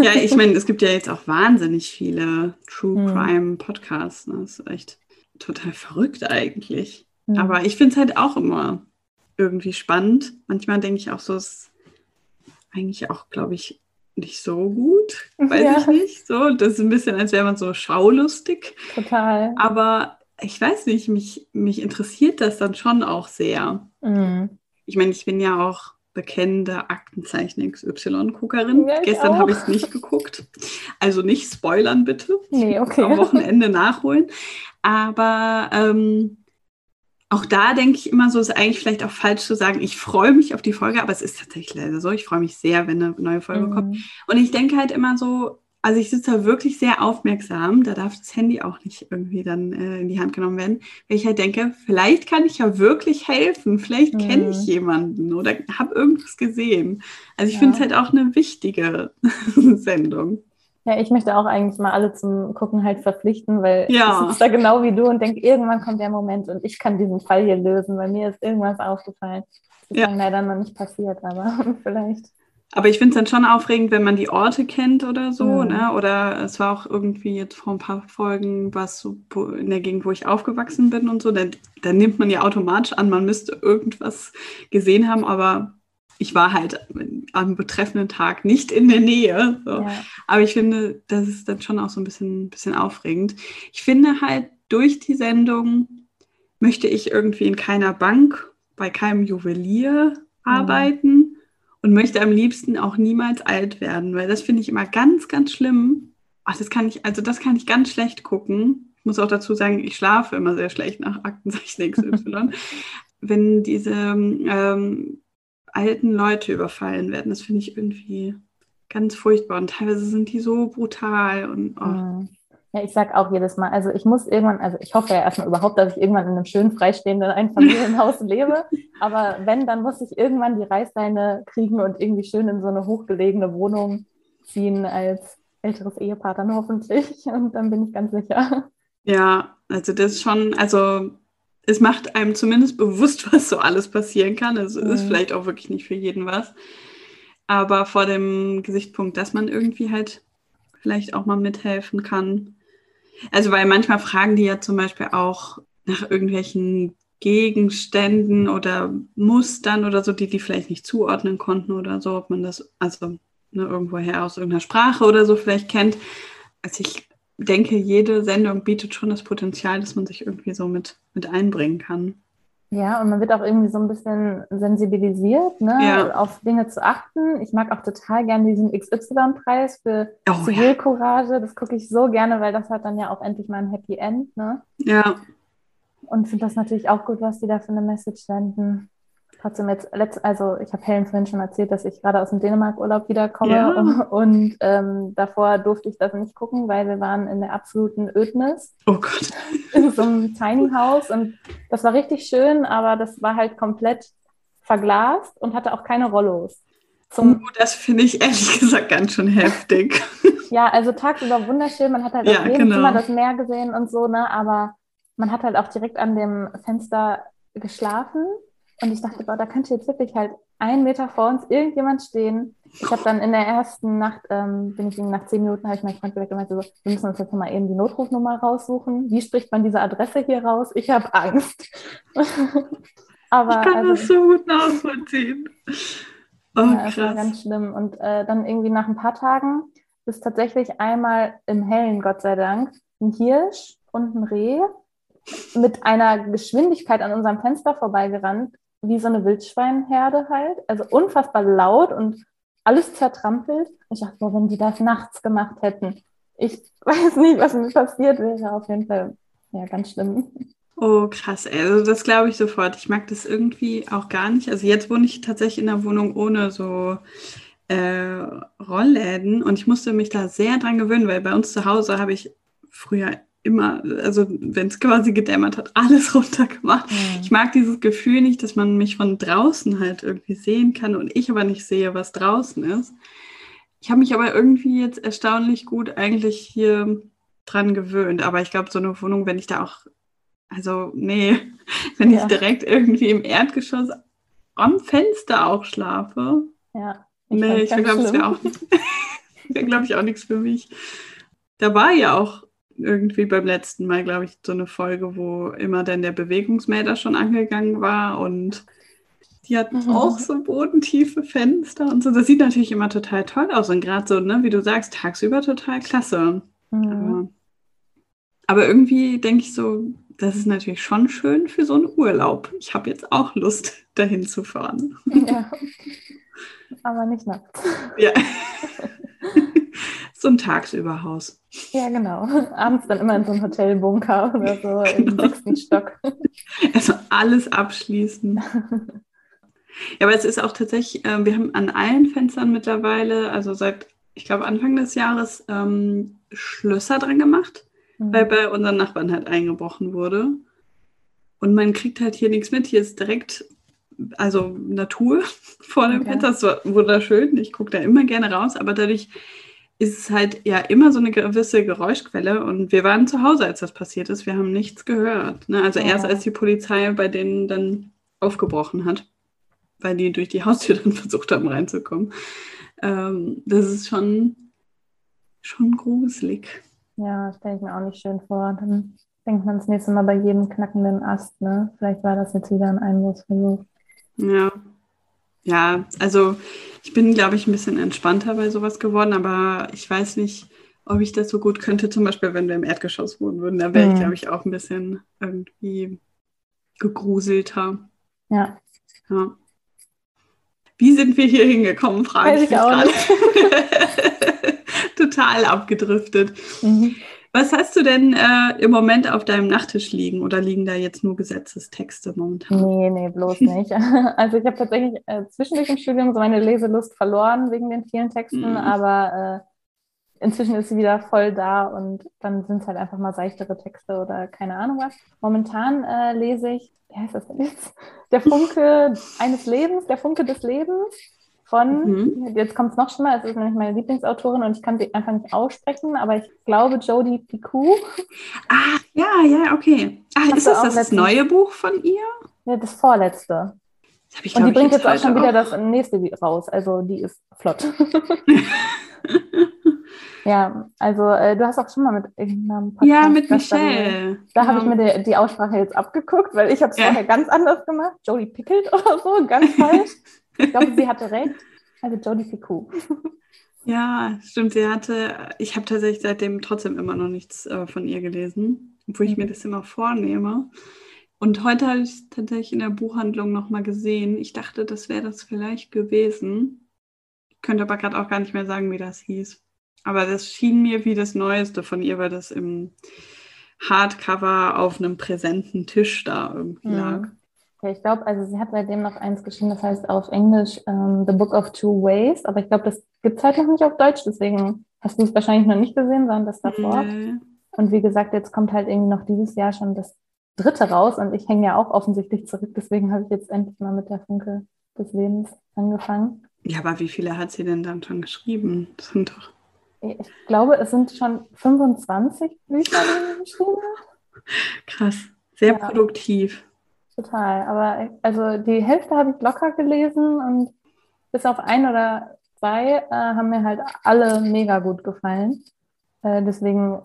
Ja, ich meine, es gibt ja jetzt auch wahnsinnig viele True hm. Crime Podcasts. Ne? Das ist echt total verrückt eigentlich. Hm. Aber ich finde es halt auch immer irgendwie spannend. Manchmal denke ich auch so, es ist eigentlich auch, glaube ich, nicht so gut. Weiß ja. ich nicht. So, das ist ein bisschen, als wäre man so schaulustig. Total. Aber ich weiß nicht, mich, mich interessiert das dann schon auch sehr. Mhm. Ich meine, ich bin ja auch bekennende Aktenzeichen XY-Guckerin. Ja, Gestern habe ich es nicht geguckt. Also nicht spoilern bitte. Nee, okay. Am Wochenende nachholen. Aber ähm, auch da denke ich immer so, ist eigentlich vielleicht auch falsch zu sagen, ich freue mich auf die Folge, aber es ist tatsächlich leider so. Ich freue mich sehr, wenn eine neue Folge mhm. kommt. Und ich denke halt immer so, also ich sitze da wirklich sehr aufmerksam. Da darf das Handy auch nicht irgendwie dann äh, in die Hand genommen werden. Weil ich halt denke, vielleicht kann ich ja wirklich helfen. Vielleicht mhm. kenne ich jemanden oder habe irgendwas gesehen. Also ich ja. finde es halt auch eine wichtige Sendung. Ja, ich möchte auch eigentlich mal alle zum Gucken halt verpflichten, weil ja. ich sitze da genau wie du und denke, irgendwann kommt der Moment und ich kann diesen Fall hier lösen, weil mir ist irgendwas aufgefallen. Das ist ja. leider noch nicht passiert, aber vielleicht. Aber ich finde es dann schon aufregend, wenn man die Orte kennt oder so, mhm. ne? Oder es war auch irgendwie jetzt vor ein paar Folgen was so in der Gegend, wo ich aufgewachsen bin und so. Dann, dann nimmt man ja automatisch an, man müsste irgendwas gesehen haben, aber ich war halt am betreffenden Tag nicht in der Nähe. So. Ja. Aber ich finde, das ist dann schon auch so ein bisschen, bisschen aufregend. Ich finde halt, durch die Sendung möchte ich irgendwie in keiner Bank, bei keinem Juwelier mhm. arbeiten und möchte am liebsten auch niemals alt werden, weil das finde ich immer ganz, ganz schlimm. ach, das kann ich, also das kann ich ganz schlecht gucken. Ich muss auch dazu sagen, ich schlafe immer sehr schlecht nach Aktenzeichen XY. Wenn diese ähm, alten Leute überfallen werden, das finde ich irgendwie ganz furchtbar. Und teilweise sind die so brutal und oh. Mhm. Ja, ich sag auch jedes Mal, also ich muss irgendwann, also ich hoffe ja erstmal überhaupt, dass ich irgendwann in einem schönen freistehenden Einfamilienhaus lebe. Aber wenn, dann muss ich irgendwann die Reißleine kriegen und irgendwie schön in so eine hochgelegene Wohnung ziehen als älteres Ehepaar dann hoffentlich. Und dann bin ich ganz sicher. Ja, also das ist schon, also es macht einem zumindest bewusst, was so alles passieren kann. Also mhm. ist vielleicht auch wirklich nicht für jeden was. Aber vor dem Gesichtspunkt, dass man irgendwie halt vielleicht auch mal mithelfen kann. Also, weil manchmal fragen die ja zum Beispiel auch nach irgendwelchen Gegenständen oder Mustern oder so, die die vielleicht nicht zuordnen konnten oder so, ob man das also ne, irgendwoher aus irgendeiner Sprache oder so vielleicht kennt. Also ich denke, jede Sendung bietet schon das Potenzial, dass man sich irgendwie so mit, mit einbringen kann. Ja, und man wird auch irgendwie so ein bisschen sensibilisiert, ne, ja. auf Dinge zu achten. Ich mag auch total gerne diesen XY-Preis für oh, Zivilcourage. Ja. Das gucke ich so gerne, weil das hat dann ja auch endlich mal ein Happy End, ne? Ja. Und finde das natürlich auch gut, was die da für eine Message senden trotzdem jetzt, letzt, also ich habe Helen vorhin schon erzählt, dass ich gerade aus dem Dänemark-Urlaub wiederkomme ja. und, und ähm, davor durfte ich das nicht gucken, weil wir waren in der absoluten Ödnis. Oh Gott. In so einem Tiny House und das war richtig schön, aber das war halt komplett verglast und hatte auch keine Rollos. Zum oh, das finde ich ehrlich gesagt ganz schön heftig. ja, also tagsüber wunderschön, man hat halt ja, auf jedem genau. Zimmer das Meer gesehen und so, ne, aber man hat halt auch direkt an dem Fenster geschlafen und ich dachte, boah, da könnte jetzt wirklich halt einen Meter vor uns irgendjemand stehen. Ich habe dann in der ersten Nacht, ähm, bin ich nach zehn Minuten, habe ich meinen Freund geweckt und meinte so, wir müssen uns jetzt mal eben die Notrufnummer raussuchen. Wie spricht man diese Adresse hier raus? Ich habe Angst. Aber, ich kann also, das so gut nachvollziehen. Oh, ja, das war ganz schlimm. Und äh, dann irgendwie nach ein paar Tagen ist tatsächlich einmal im Hellen, Gott sei Dank, ein Hirsch und ein Reh mit einer Geschwindigkeit an unserem Fenster vorbeigerannt, wie so eine Wildschweinherde halt. Also unfassbar laut und alles zertrampelt. Ich dachte, boah, wenn die das nachts gemacht hätten, ich weiß nicht, was mir passiert wäre. Auf jeden Fall, ja, ganz schlimm. Oh, krass. Also das glaube ich sofort. Ich mag das irgendwie auch gar nicht. Also jetzt wohne ich tatsächlich in einer Wohnung ohne so äh, Rollläden und ich musste mich da sehr dran gewöhnen, weil bei uns zu Hause habe ich früher immer, also wenn es quasi gedämmert hat, alles runtergemacht. Mhm. Ich mag dieses Gefühl nicht, dass man mich von draußen halt irgendwie sehen kann und ich aber nicht sehe, was draußen ist. Ich habe mich aber irgendwie jetzt erstaunlich gut eigentlich hier dran gewöhnt. Aber ich glaube, so eine Wohnung, wenn ich da auch, also nee, wenn ja. ich direkt irgendwie im Erdgeschoss am Fenster auch schlafe. Ja. Ich nee, ich glaube, das wäre auch, wär, glaube ich, auch nichts für mich. Da war ja auch irgendwie beim letzten Mal, glaube ich, so eine Folge, wo immer dann der Bewegungsmelder schon angegangen war und die hat mhm. auch so bodentiefe Fenster und so. Das sieht natürlich immer total toll aus und gerade so, ne, wie du sagst, tagsüber total klasse. Mhm. Aber, aber irgendwie denke ich so, das ist natürlich schon schön für so einen Urlaub. Ich habe jetzt auch Lust, dahin zu fahren. Ja. Aber nicht nachts. Ja. so ein Tagsüberhaus. Ja, genau. Abends dann immer in so einem Hotelbunker oder so genau. im sechsten Stock. Also alles abschließen. Ja, aber es ist auch tatsächlich, äh, wir haben an allen Fenstern mittlerweile, also seit, ich glaube, Anfang des Jahres, ähm, Schlösser dran gemacht, mhm. weil bei unseren Nachbarn halt eingebrochen wurde. Und man kriegt halt hier nichts mit. Hier ist direkt, also Natur vor dem okay. Fenster. Das ist wunderschön. Ich gucke da immer gerne raus, aber dadurch ist es halt ja immer so eine gewisse Geräuschquelle und wir waren zu Hause, als das passiert ist. Wir haben nichts gehört. Ne? Also ja. erst als die Polizei bei denen dann aufgebrochen hat, weil die durch die Haustür dann versucht haben reinzukommen. Ähm, das ist schon, schon gruselig. Ja, stelle ich mir auch nicht schön vor. Dann denkt man das nächste Mal bei jedem knackenden Ast, ne? Vielleicht war das jetzt wieder ein Einbruchsversuch. Ja. Ja, also ich bin, glaube ich, ein bisschen entspannter bei sowas geworden, aber ich weiß nicht, ob ich das so gut könnte, zum Beispiel, wenn wir im Erdgeschoss wohnen würden. Da wäre mhm. ich, glaube ich, auch ein bisschen irgendwie gegruselter. Ja. ja. Wie sind wir hier hingekommen, frage Weiß ich, ich auch nicht. Total abgedriftet. Mhm. Was hast du denn äh, im Moment auf deinem Nachttisch liegen oder liegen da jetzt nur Gesetzestexte momentan? Nee, nee, bloß nicht. Also ich habe tatsächlich äh, zwischendurch im Studium so meine Leselust verloren wegen den vielen Texten, mhm. aber äh, inzwischen ist sie wieder voll da und dann sind es halt einfach mal seichtere Texte oder keine Ahnung was. Momentan äh, lese ich, wie heißt das denn jetzt? Der Funke eines Lebens, der Funke des Lebens von, mhm. jetzt kommt es noch schlimmer, es ist nämlich meine Lieblingsautorin und ich kann sie einfach nicht aussprechen, aber ich glaube Jodie Picou. Ah, ja, ja, okay. Ach, ist das das neue Buch von ihr? Ja, das vorletzte. Das ich, und die bringt jetzt auch schon auch. wieder das nächste raus, also die ist flott. ja, also äh, du hast auch schon mal mit irgendeinem Podcast. Ja, mit Michelle. Da, da habe ich mir die, die, Aussprache jetzt abgeguckt, weil ich habe es ja. vorher ganz anders gemacht. Jodie Pickelt oder so, ganz falsch. Ich glaube, sie hatte recht. Also Jodie Ficou. Ja, stimmt. Sie hatte, ich habe tatsächlich seitdem trotzdem immer noch nichts äh, von ihr gelesen, obwohl ich mhm. mir das immer vornehme. Und heute habe ich es tatsächlich in der Buchhandlung nochmal gesehen. Ich dachte, das wäre das vielleicht gewesen. Ich könnte aber gerade auch gar nicht mehr sagen, wie das hieß. Aber das schien mir wie das Neueste von ihr, weil das im Hardcover auf einem präsenten Tisch da irgendwie mhm. Ja, ich glaube, also sie hat seitdem noch eins geschrieben, das heißt auf Englisch um, ähm, The Book of Two Ways, aber ich glaube, das gibt es halt noch nicht auf Deutsch, deswegen hast du es wahrscheinlich noch nicht gesehen, sondern das davor. Nee. Und wie gesagt, jetzt kommt halt irgendwie noch dieses Jahr schon das dritte raus und ich hänge ja auch offensichtlich zurück, deswegen habe ich jetzt endlich mal mit der Funke des Lebens angefangen. Ja, aber wie viele hat sie denn dann schon geschrieben? Das sind doch. Ich glaube, es sind schon 25 Bücher, die sie geschrieben hat. Krass, sehr ja. produktiv. Total. Aber also die Hälfte habe ich locker gelesen und bis auf ein oder zwei äh, haben mir halt alle mega gut gefallen. Äh, deswegen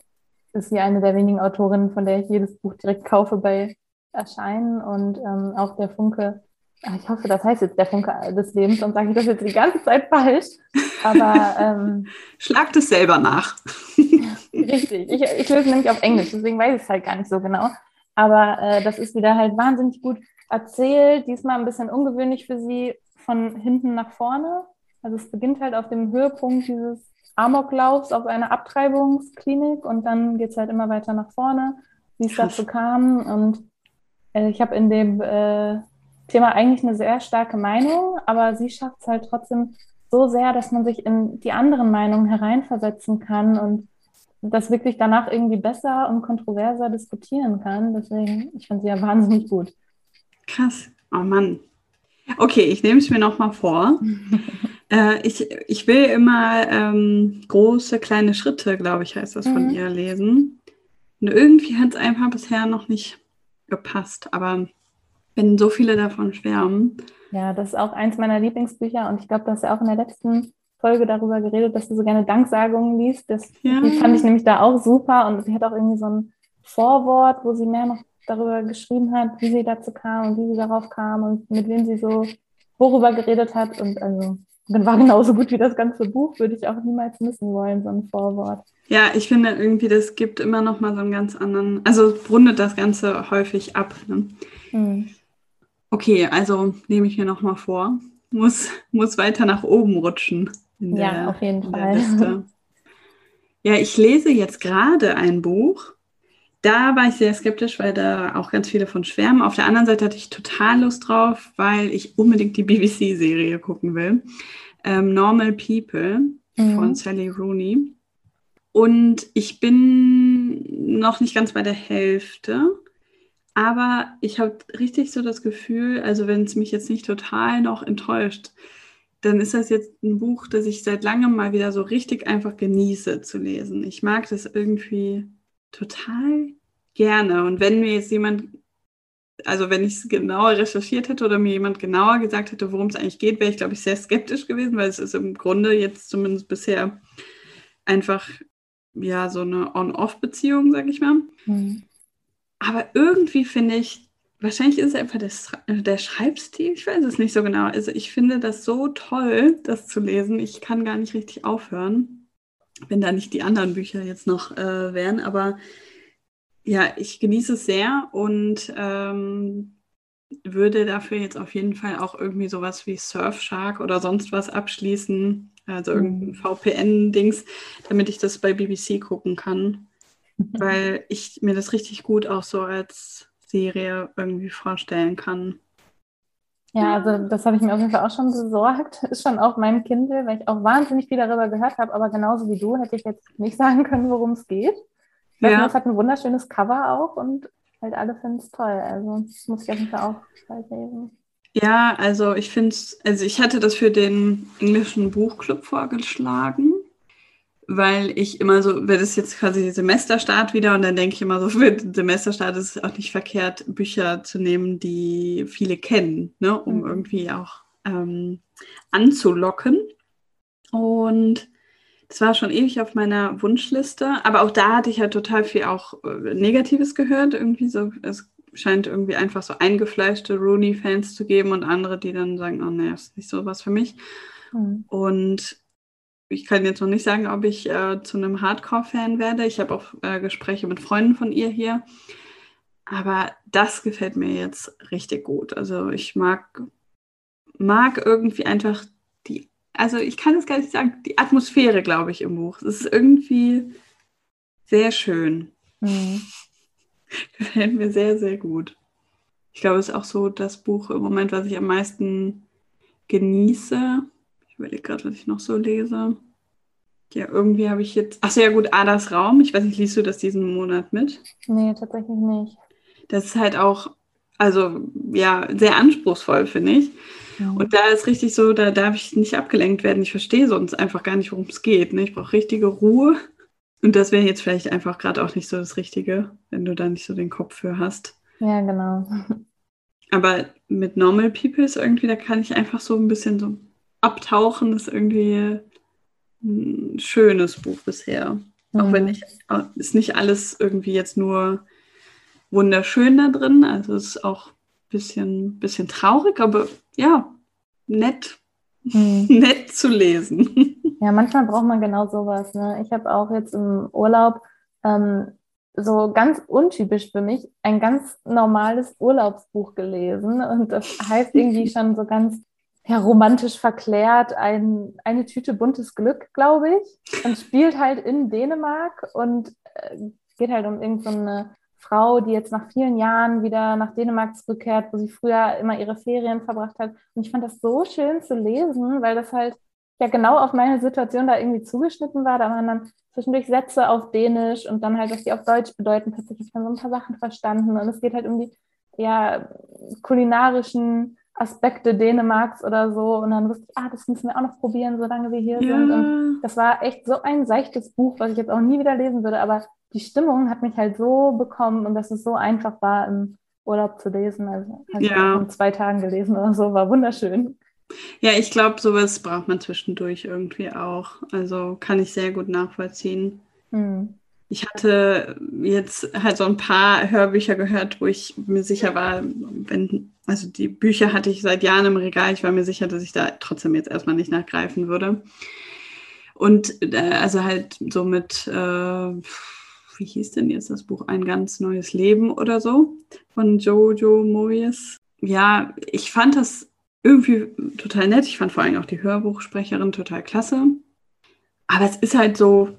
ist sie eine der wenigen Autorinnen, von der ich jedes Buch direkt kaufe bei Erscheinen und ähm, auch der Funke. Ah, ich hoffe, das heißt jetzt der Funke des Lebens und sage ich das jetzt die ganze Zeit falsch. Aber ähm, schlagt es selber nach. Richtig. Ich, ich löse nämlich auf Englisch, deswegen weiß ich es halt gar nicht so genau. Aber äh, das ist wieder halt wahnsinnig gut erzählt. Diesmal ein bisschen ungewöhnlich für sie von hinten nach vorne. Also es beginnt halt auf dem Höhepunkt dieses Amoklaufs auf einer Abtreibungsklinik und dann geht es halt immer weiter nach vorne, wie es dazu kam. Und äh, ich habe in dem äh, Thema eigentlich eine sehr starke Meinung, aber sie schafft es halt trotzdem so sehr, dass man sich in die anderen Meinungen hereinversetzen kann und das wirklich danach irgendwie besser und kontroverser diskutieren kann. Deswegen, ich finde sie ja wahnsinnig gut. Krass. Oh Mann. Okay, ich nehme es mir nochmal vor. äh, ich, ich will immer ähm, große, kleine Schritte, glaube ich, heißt das von mhm. ihr lesen. Und irgendwie hat es einfach bisher noch nicht gepasst. Aber wenn so viele davon schwärmen. Ja, das ist auch eins meiner Lieblingsbücher und ich glaube, das ist ja auch in der letzten Folge darüber geredet, dass du so gerne Danksagungen liest. Das ja. die fand ich nämlich da auch super und sie hat auch irgendwie so ein Vorwort, wo sie mehr noch darüber geschrieben hat, wie sie dazu kam und wie sie darauf kam und mit wem sie so worüber geredet hat. Und also dann war genauso gut wie das ganze Buch, würde ich auch niemals missen wollen, so ein Vorwort. Ja, ich finde irgendwie, das gibt immer noch mal so einen ganz anderen, also rundet das Ganze häufig ab. Ne? Hm. Okay, also nehme ich mir noch mal vor, muss, muss weiter nach oben rutschen in der, ja, auf jeden Fall. Ja, ich lese jetzt gerade ein Buch. Da war ich sehr skeptisch, weil da auch ganz viele von schwärmen. Auf der anderen Seite hatte ich total Lust drauf, weil ich unbedingt die BBC-Serie gucken will. Ähm, Normal People mhm. von Sally Rooney. Und ich bin noch nicht ganz bei der Hälfte. Aber ich habe richtig so das Gefühl, also wenn es mich jetzt nicht total noch enttäuscht, dann ist das jetzt ein Buch, das ich seit langem mal wieder so richtig einfach genieße zu lesen. Ich mag das irgendwie total gerne. Und wenn mir jetzt jemand, also wenn ich es genauer recherchiert hätte oder mir jemand genauer gesagt hätte, worum es eigentlich geht, wäre ich, glaube ich, sehr skeptisch gewesen, weil es ist im Grunde jetzt zumindest bisher einfach ja so eine On-Off-Beziehung, sag ich mal. Mhm. Aber irgendwie finde ich, Wahrscheinlich ist es einfach der, äh, der Schreibstil, ich weiß es nicht so genau. Also ich finde das so toll, das zu lesen. Ich kann gar nicht richtig aufhören, wenn da nicht die anderen Bücher jetzt noch äh, wären. Aber ja, ich genieße es sehr und ähm, würde dafür jetzt auf jeden Fall auch irgendwie sowas wie Surfshark oder sonst was abschließen. also mhm. irgendein VPN-Dings, damit ich das bei BBC gucken kann. weil ich mir das richtig gut auch so als Serie irgendwie vorstellen kann. Ja, also das habe ich mir auf jeden Fall auch schon besorgt. Ist schon auf meinem Kindle, weil ich auch wahnsinnig viel darüber gehört habe, aber genauso wie du hätte ich jetzt nicht sagen können, worum es geht. Ja. es hat ein wunderschönes Cover auch und halt alle finden es toll. Also das muss ich auf jeden Fall auch lesen. Ja, also ich finde es, also ich hatte das für den englischen Buchclub vorgeschlagen weil ich immer so, wenn es jetzt quasi Semesterstart wieder und dann denke ich immer so, für den Semesterstart ist es auch nicht verkehrt, Bücher zu nehmen, die viele kennen, ne, um mhm. irgendwie auch ähm, anzulocken. Und das war schon ewig auf meiner Wunschliste, aber auch da hatte ich halt total viel auch äh, Negatives gehört, irgendwie so, es scheint irgendwie einfach so eingefleischte Rooney-Fans zu geben und andere, die dann sagen, oh nee, ist nicht so was für mich. Mhm. Und ich kann jetzt noch nicht sagen, ob ich äh, zu einem Hardcore-Fan werde. Ich habe auch äh, Gespräche mit Freunden von ihr hier. Aber das gefällt mir jetzt richtig gut. Also ich mag, mag irgendwie einfach die, also ich kann es gar nicht sagen, die Atmosphäre, glaube ich, im Buch. Es ist irgendwie sehr schön. Mhm. Gefällt mir sehr, sehr gut. Ich glaube, es ist auch so das Buch im Moment, was ich am meisten genieße. Ich überlege gerade, was ich noch so lese. Ja, irgendwie habe ich jetzt. Ach ja, gut, Adas Raum. Ich weiß nicht, liest du das diesen Monat mit? Nee, tatsächlich nicht. Das ist halt auch, also ja, sehr anspruchsvoll, finde ich. Ja. Und da ist richtig so, da darf ich nicht abgelenkt werden. Ich verstehe sonst einfach gar nicht, worum es geht. Ne? Ich brauche richtige Ruhe. Und das wäre jetzt vielleicht einfach gerade auch nicht so das Richtige, wenn du da nicht so den Kopf für hast. Ja, genau. Aber mit Normal People ist irgendwie, da kann ich einfach so ein bisschen so abtauchen, ist irgendwie ein schönes Buch bisher. Mhm. Auch wenn ich, ist nicht alles irgendwie jetzt nur wunderschön da drin. Also es ist auch ein bisschen, bisschen traurig, aber ja, nett. Mhm. nett zu lesen. Ja, manchmal braucht man genau sowas. Ne? Ich habe auch jetzt im Urlaub ähm, so ganz untypisch für mich ein ganz normales Urlaubsbuch gelesen. Und das heißt irgendwie schon so ganz ja, romantisch verklärt, ein, eine Tüte buntes Glück, glaube ich. Und spielt halt in Dänemark und äh, geht halt um irgendeine Frau, die jetzt nach vielen Jahren wieder nach Dänemark zurückkehrt, wo sie früher immer ihre Ferien verbracht hat. Und ich fand das so schön zu lesen, weil das halt ja genau auf meine Situation da irgendwie zugeschnitten war. Da waren dann zwischendurch Sätze auf Dänisch und dann halt, was die auf Deutsch bedeuten. Plötzlich habe dann so ein paar Sachen verstanden. Und es geht halt um die ja, kulinarischen Aspekte Dänemarks oder so. Und dann wusste ich, ah, das müssen wir auch noch probieren, solange wir hier ja. sind. Und das war echt so ein seichtes Buch, was ich jetzt auch nie wieder lesen würde. Aber die Stimmung hat mich halt so bekommen und dass es so einfach war, im Urlaub zu lesen. Also habe ja. ich in zwei Tagen gelesen oder so, war wunderschön. Ja, ich glaube, sowas braucht man zwischendurch irgendwie auch. Also kann ich sehr gut nachvollziehen. Hm. Ich hatte jetzt halt so ein paar Hörbücher gehört, wo ich mir sicher war, wenn also die Bücher hatte ich seit Jahren im Regal. Ich war mir sicher, dass ich da trotzdem jetzt erstmal nicht nachgreifen würde. Und äh, also halt so mit, äh, wie hieß denn jetzt das Buch? Ein ganz neues Leben oder so von Jojo Moyes. Ja, ich fand das irgendwie total nett. Ich fand vor allem auch die Hörbuchsprecherin total klasse. Aber es ist halt so,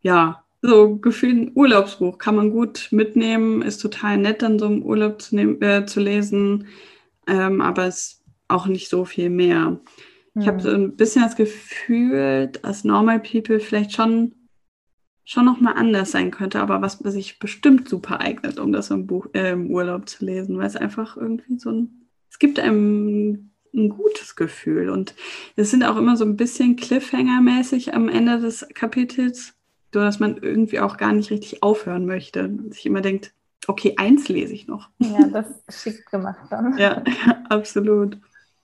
ja, so gefühlt ein Urlaubsbuch. Kann man gut mitnehmen, ist total nett, dann so im Urlaub zu, nehmen, äh, zu lesen, ähm, aber es ist auch nicht so viel mehr. Mhm. Ich habe so ein bisschen das Gefühl, dass Normal People vielleicht schon, schon nochmal anders sein könnte, aber was sich bestimmt super eignet, um das im, Buch, äh, im Urlaub zu lesen, weil es einfach irgendwie so ein, es gibt einem ein gutes Gefühl. Und es sind auch immer so ein bisschen Cliffhanger-mäßig am Ende des Kapitels dass man irgendwie auch gar nicht richtig aufhören möchte. Sich immer denkt, okay, eins lese ich noch. Ja, das ist geschickt gemacht dann. ja, absolut.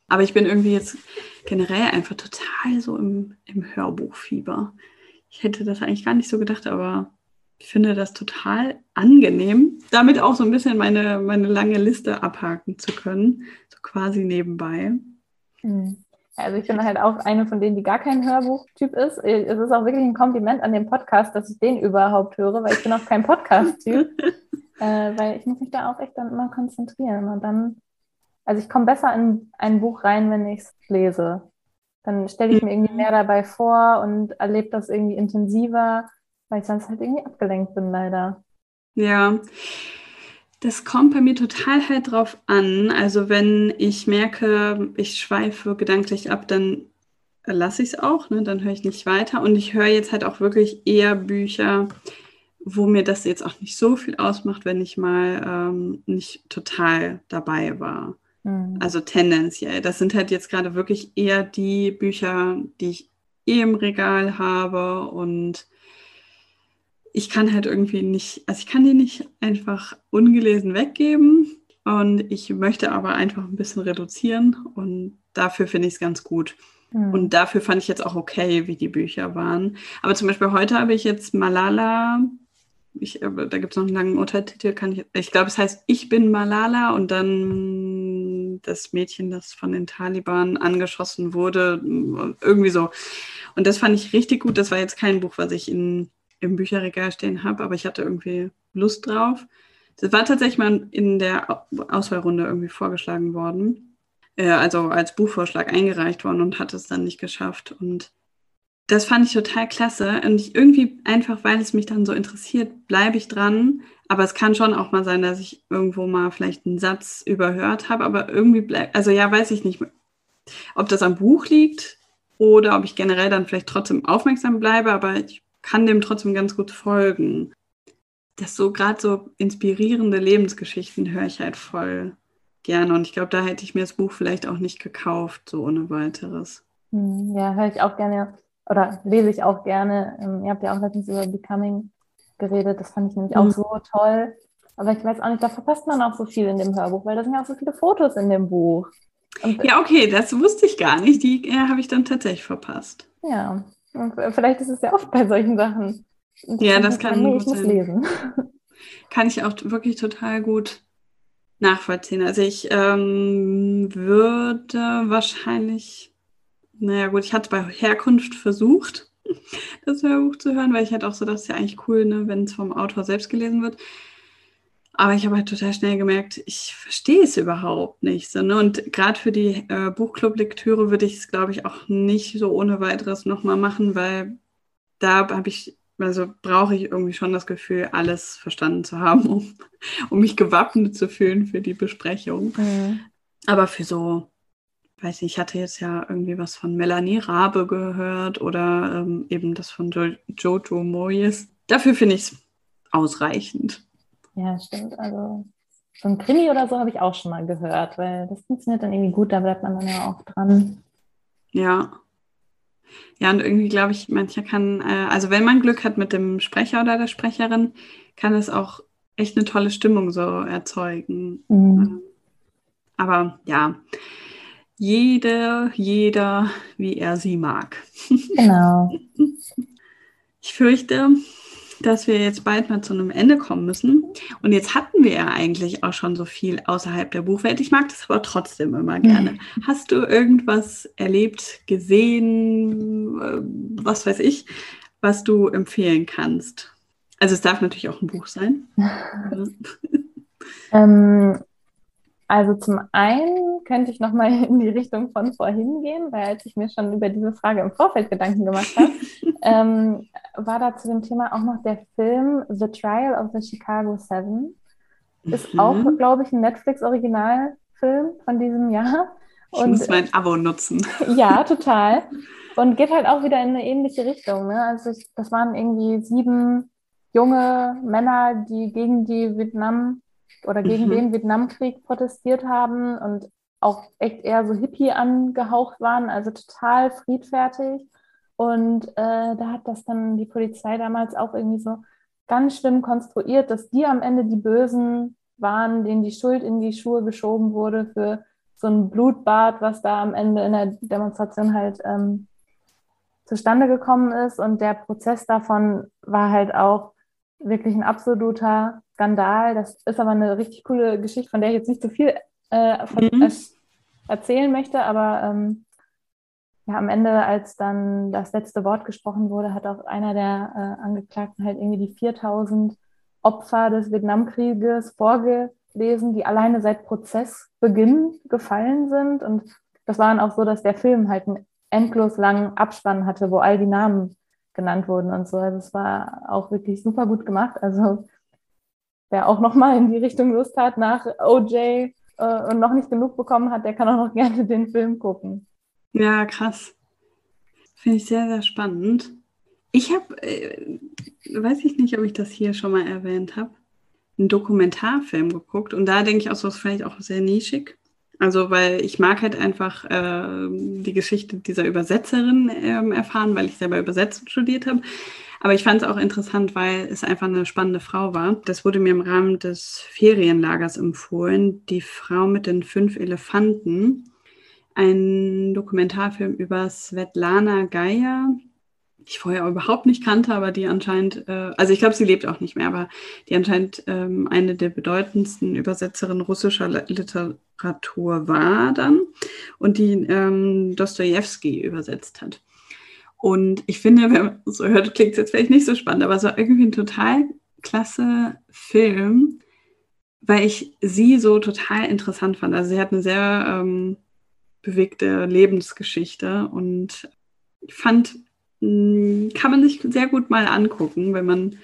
Aber ich bin irgendwie jetzt generell einfach total so im, im Hörbuchfieber. Ich hätte das eigentlich gar nicht so gedacht, aber ich finde das total angenehm, damit auch so ein bisschen meine, meine lange Liste abhaken zu können, so quasi nebenbei. Mhm. Also ich bin halt auch eine von denen, die gar kein Hörbuchtyp ist. Es ist auch wirklich ein Kompliment an den Podcast, dass ich den überhaupt höre, weil ich bin auch kein Podcast-Typ. äh, weil ich muss mich da auch echt dann immer konzentrieren. Und dann, also ich komme besser in ein Buch rein, wenn ich es lese. Dann stelle ich mir irgendwie mehr dabei vor und erlebe das irgendwie intensiver, weil ich sonst halt irgendwie abgelenkt bin, leider. Ja, das kommt bei mir total halt drauf an. Also wenn ich merke, ich schweife gedanklich ab, dann lasse ich es auch, ne? dann höre ich nicht weiter. Und ich höre jetzt halt auch wirklich eher Bücher, wo mir das jetzt auch nicht so viel ausmacht, wenn ich mal ähm, nicht total dabei war. Mhm. Also tendenziell. Das sind halt jetzt gerade wirklich eher die Bücher, die ich eh im Regal habe und ich kann halt irgendwie nicht, also ich kann die nicht einfach ungelesen weggeben und ich möchte aber einfach ein bisschen reduzieren und dafür finde ich es ganz gut. Mhm. Und dafür fand ich jetzt auch okay, wie die Bücher waren. Aber zum Beispiel heute habe ich jetzt Malala, ich, da gibt es noch einen langen Untertitel, kann ich, ich glaube, es heißt Ich bin Malala und dann das Mädchen, das von den Taliban angeschossen wurde, irgendwie so. Und das fand ich richtig gut. Das war jetzt kein Buch, was ich in, im Bücherregal stehen habe, aber ich hatte irgendwie Lust drauf. Das war tatsächlich mal in der Auswahlrunde irgendwie vorgeschlagen worden äh, also als Buchvorschlag eingereicht worden und hat es dann nicht geschafft. Und das fand ich total klasse. Und ich irgendwie einfach, weil es mich dann so interessiert, bleibe ich dran. Aber es kann schon auch mal sein, dass ich irgendwo mal vielleicht einen Satz überhört habe, aber irgendwie bleibt, also ja, weiß ich nicht, ob das am Buch liegt oder ob ich generell dann vielleicht trotzdem aufmerksam bleibe, aber ich kann dem trotzdem ganz gut folgen. Das so gerade so inspirierende Lebensgeschichten höre ich halt voll gerne. Und ich glaube, da hätte ich mir das Buch vielleicht auch nicht gekauft, so ohne weiteres. Hm, ja, höre ich auch gerne oder lese ich auch gerne. Ähm, ihr habt ja auch letztens über Becoming geredet. Das fand ich nämlich mhm. auch so toll. Aber ich weiß auch nicht, da verpasst man auch so viel in dem Hörbuch, weil da sind ja auch so viele Fotos in dem Buch. Und ja, okay, das wusste ich gar nicht. Die äh, habe ich dann tatsächlich verpasst. Ja, vielleicht ist es ja oft bei solchen Sachen. ja, das kann nee, ich muss lesen. Kann ich auch wirklich total gut nachvollziehen. Also ich ähm, würde wahrscheinlich, naja gut, ich hatte bei Herkunft versucht, das Hörbuch zu hören, weil ich halt auch so, das ist ja eigentlich cool, ne, wenn es vom Autor selbst gelesen wird. Aber ich habe halt total schnell gemerkt, ich verstehe es überhaupt nicht. So, ne? Und gerade für die äh, Buchclub-Lektüre würde ich es, glaube ich, auch nicht so ohne weiteres nochmal machen, weil da habe ich also brauche ich irgendwie schon das Gefühl, alles verstanden zu haben, um, um mich gewappnet zu fühlen für die Besprechung. Mhm. Aber für so, weiß nicht, ich hatte jetzt ja irgendwie was von Melanie Rabe gehört oder ähm, eben das von jo Jojo Moyes. Dafür finde ich es ausreichend. Ja, stimmt. Also so ein Krimi oder so habe ich auch schon mal gehört, weil das funktioniert dann irgendwie gut, da bleibt man dann ja auch dran. Ja. Ja, und irgendwie glaube ich, mancher kann, äh, also wenn man Glück hat mit dem Sprecher oder der Sprecherin, kann es auch echt eine tolle Stimmung so erzeugen. Mhm. Ähm, aber ja, jede, jeder, wie er sie mag. Genau. Ich fürchte, dass wir jetzt bald mal zu einem Ende kommen müssen. Und jetzt hatten wir ja eigentlich auch schon so viel außerhalb der Buchwelt. Ich mag das aber trotzdem immer gerne. Mhm. Hast du irgendwas erlebt, gesehen, äh, was weiß ich, was du empfehlen kannst? Also es darf natürlich auch ein Buch sein. ähm, also zum einen könnte ich nochmal in die Richtung von vorhin gehen, weil als ich mir schon über diese Frage im Vorfeld Gedanken gemacht habe, ähm, war da zu dem Thema auch noch der Film The Trial of the Chicago Seven. Ist mhm. auch, glaube ich, ein Netflix-Originalfilm von diesem Jahr. Und, ich muss mein Abo nutzen. Ja, total. Und geht halt auch wieder in eine ähnliche Richtung. Ne? Also ich, das waren irgendwie sieben junge Männer, die gegen die Vietnam oder gegen mhm. den Vietnamkrieg protestiert haben und auch echt eher so Hippie angehaucht waren, also total friedfertig. Und äh, da hat das dann die Polizei damals auch irgendwie so ganz schlimm konstruiert, dass die am Ende die Bösen waren, denen die Schuld in die Schuhe geschoben wurde für so ein Blutbad, was da am Ende in der Demonstration halt ähm, zustande gekommen ist. Und der Prozess davon war halt auch wirklich ein absoluter Skandal. Das ist aber eine richtig coole Geschichte, von der ich jetzt nicht so viel äh, von, mhm. äh, erzählen möchte, aber ähm, ja, am Ende, als dann das letzte Wort gesprochen wurde, hat auch einer der äh, Angeklagten halt irgendwie die 4000 Opfer des Vietnamkrieges vorgelesen, die alleine seit Prozessbeginn gefallen sind. Und das war dann auch so, dass der Film halt ein endlos langen Abspann hatte, wo all die Namen genannt wurden und so. Also es war auch wirklich super gut gemacht. Also wer auch nochmal in die Richtung Lust hat nach OJ äh, und noch nicht genug bekommen hat, der kann auch noch gerne den Film gucken. Ja, krass. Finde ich sehr, sehr spannend. Ich habe, äh, weiß ich nicht, ob ich das hier schon mal erwähnt habe, einen Dokumentarfilm geguckt und da denke ich auch so, ist vielleicht auch sehr nischig. Also, weil ich mag halt einfach äh, die Geschichte dieser Übersetzerin äh, erfahren, weil ich selber Übersetzung studiert habe. Aber ich fand es auch interessant, weil es einfach eine spannende Frau war. Das wurde mir im Rahmen des Ferienlagers empfohlen. Die Frau mit den fünf Elefanten. Ein Dokumentarfilm über Svetlana Geier, die ich vorher überhaupt nicht kannte, aber die anscheinend, äh, also ich glaube, sie lebt auch nicht mehr, aber die anscheinend ähm, eine der bedeutendsten Übersetzerinnen russischer Literatur war dann und die ähm, Dostoevsky übersetzt hat. Und ich finde, wenn man so hört, klingt es jetzt vielleicht nicht so spannend, aber es war irgendwie ein total klasse Film, weil ich sie so total interessant fand. Also sie hat eine sehr ähm, bewegte Lebensgeschichte und ich fand, hm, kann man sich sehr gut mal angucken, wenn man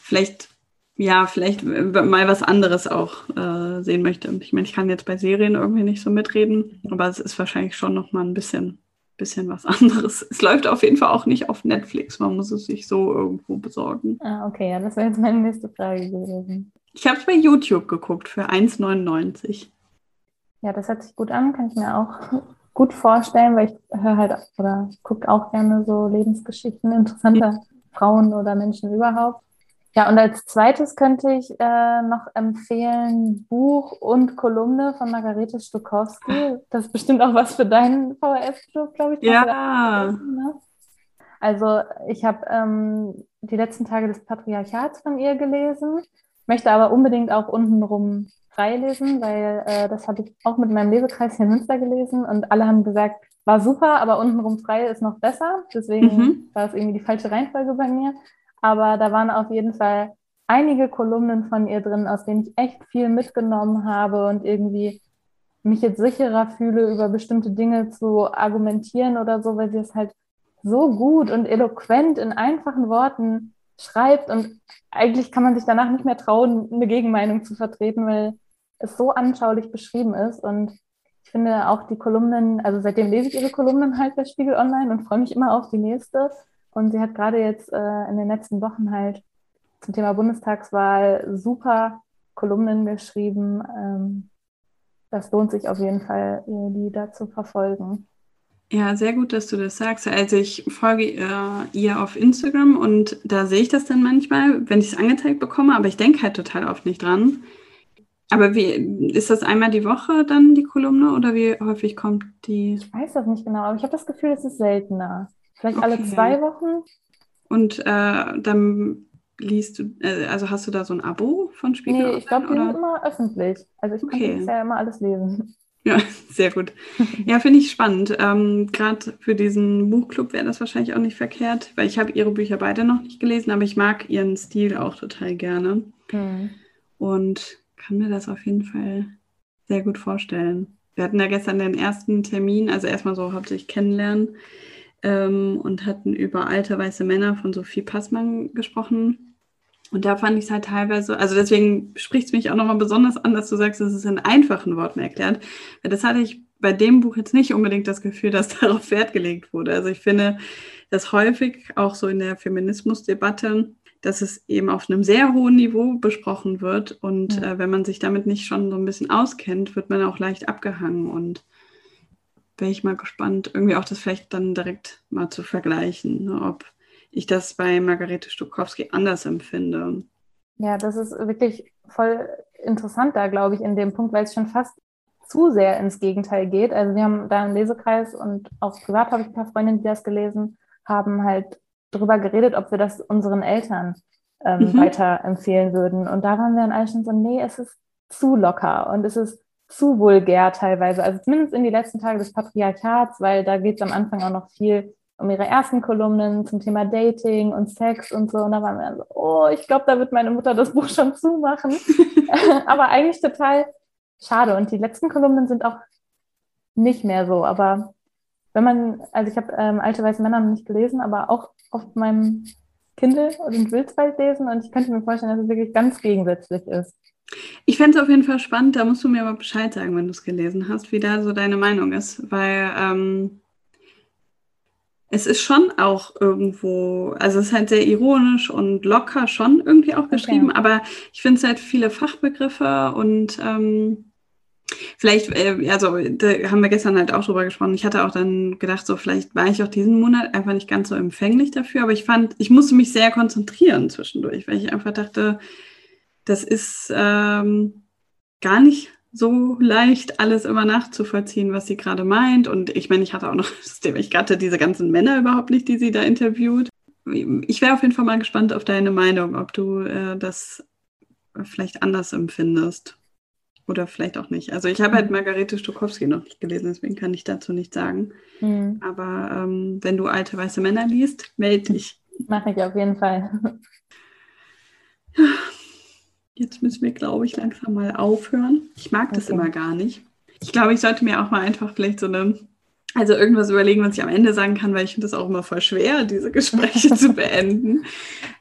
vielleicht ja, vielleicht mal was anderes auch äh, sehen möchte. Ich meine, ich kann jetzt bei Serien irgendwie nicht so mitreden, aber es ist wahrscheinlich schon noch mal ein bisschen bisschen was anderes. Es läuft auf jeden Fall auch nicht auf Netflix. Man muss es sich so irgendwo besorgen. Ah, okay, ja, das wäre jetzt meine nächste Frage gewesen. Ich habe es bei YouTube geguckt für 1,99. Ja, das hört sich gut an, kann ich mir auch gut vorstellen, weil ich höre halt oder gucke auch gerne so Lebensgeschichten interessanter Frauen oder Menschen überhaupt. Ja, und als zweites könnte ich äh, noch empfehlen Buch und Kolumne von Margarete Stokowski. Das ist bestimmt auch was für deinen VHS-Club, glaube ich. Ja. Ne? Also ich habe ähm, die letzten Tage des Patriarchats von ihr gelesen, möchte aber unbedingt auch untenrum freilesen, weil äh, das habe ich auch mit meinem Lesekreis hier in Münster gelesen und alle haben gesagt, war super, aber untenrum frei ist noch besser. Deswegen mhm. war es irgendwie die falsche Reihenfolge bei mir. Aber da waren auf jeden Fall einige Kolumnen von ihr drin, aus denen ich echt viel mitgenommen habe und irgendwie mich jetzt sicherer fühle, über bestimmte Dinge zu argumentieren oder so, weil sie es halt so gut und eloquent in einfachen Worten schreibt und eigentlich kann man sich danach nicht mehr trauen, eine Gegenmeinung zu vertreten, weil es so anschaulich beschrieben ist und ich finde auch die Kolumnen, also seitdem lese ich ihre Kolumnen halt bei Spiegel Online und freue mich immer auf die nächste. Und sie hat gerade jetzt äh, in den letzten Wochen halt zum Thema Bundestagswahl super Kolumnen geschrieben. Ähm, das lohnt sich auf jeden Fall, die da zu verfolgen. Ja, sehr gut, dass du das sagst. Also ich folge äh, ihr auf Instagram und da sehe ich das dann manchmal, wenn ich es angezeigt bekomme, aber ich denke halt total oft nicht dran. Aber wie ist das einmal die Woche dann die Kolumne oder wie häufig kommt die? Ich weiß das nicht genau, aber ich habe das Gefühl, es ist seltener. Vielleicht okay. alle zwei Wochen. Und äh, dann liest du, äh, also hast du da so ein Abo von Spiegel? Nee, ich glaube, die sind immer öffentlich. Also ich okay. kann ja immer alles lesen. Ja, sehr gut. Ja, finde ich spannend. Ähm, Gerade für diesen Buchclub wäre das wahrscheinlich auch nicht verkehrt, weil ich habe ihre Bücher beide noch nicht gelesen, aber ich mag ihren Stil auch total gerne. Mhm. Und kann mir das auf jeden Fall sehr gut vorstellen. Wir hatten ja gestern den ersten Termin, also erstmal so hauptsächlich kennenlernen ähm, und hatten über alte weiße Männer von Sophie Passmann gesprochen. Und da fand ich es halt teilweise, also deswegen spricht es mich auch nochmal besonders an, dass du sagst, es ist in einfachen Worten erklärt. Weil das hatte ich bei dem Buch jetzt nicht unbedingt das Gefühl, dass darauf Wert gelegt wurde. Also ich finde, dass häufig auch so in der Feminismusdebatte, dass es eben auf einem sehr hohen Niveau besprochen wird. Und ja. äh, wenn man sich damit nicht schon so ein bisschen auskennt, wird man auch leicht abgehangen. Und wäre ich mal gespannt, irgendwie auch das vielleicht dann direkt mal zu vergleichen, ne, ob ich das bei Margarete Stukowski anders empfinde. Ja, das ist wirklich voll interessant da, glaube ich, in dem Punkt, weil es schon fast zu sehr ins Gegenteil geht. Also wir haben da einen Lesekreis und auch privat habe ich ein paar Freundinnen, die das gelesen haben, halt darüber geredet, ob wir das unseren Eltern ähm, mhm. weiterempfehlen würden. Und da waren wir dann alle schon so, nee, es ist zu locker und es ist zu vulgär teilweise, also zumindest in die letzten Tage des Patriarchats, weil da geht es am Anfang auch noch viel um ihre ersten Kolumnen zum Thema Dating und Sex und so. Und da waren wir dann so, oh, ich glaube, da wird meine Mutter das Buch schon zumachen. aber eigentlich total schade. Und die letzten Kolumnen sind auch nicht mehr so. Aber wenn man, also ich habe ähm, Alte weiße Männer noch nicht gelesen, aber auch auf meinem Kindle und will es bald lesen und ich könnte mir vorstellen, dass es wirklich ganz gegensätzlich ist. Ich fände es auf jeden Fall spannend, da musst du mir aber Bescheid sagen, wenn du es gelesen hast, wie da so deine Meinung ist, weil ähm, es ist schon auch irgendwo, also es ist halt sehr ironisch und locker schon irgendwie auch geschrieben, okay. aber ich finde es halt viele Fachbegriffe und ähm, Vielleicht, äh, also da haben wir gestern halt auch drüber gesprochen. Ich hatte auch dann gedacht, so vielleicht war ich auch diesen Monat einfach nicht ganz so empfänglich dafür, aber ich fand, ich musste mich sehr konzentrieren zwischendurch, weil ich einfach dachte, das ist ähm, gar nicht so leicht, alles immer nachzuvollziehen, was sie gerade meint. Und ich meine, ich hatte auch noch, ich hatte diese ganzen Männer überhaupt nicht, die sie da interviewt. Ich wäre auf jeden Fall mal gespannt auf deine Meinung, ob du äh, das vielleicht anders empfindest. Oder vielleicht auch nicht. Also ich habe halt mhm. Margarete Stokowski noch nicht gelesen, deswegen kann ich dazu nichts sagen. Mhm. Aber ähm, wenn du alte weiße Männer liest, melde dich. Mache ich auf jeden Fall. Jetzt müssen wir, glaube ich, langsam mal aufhören. Ich mag das okay. immer gar nicht. Ich glaube, ich sollte mir auch mal einfach vielleicht so eine, also irgendwas überlegen, was ich am Ende sagen kann, weil ich finde das auch immer voll schwer, diese Gespräche zu beenden.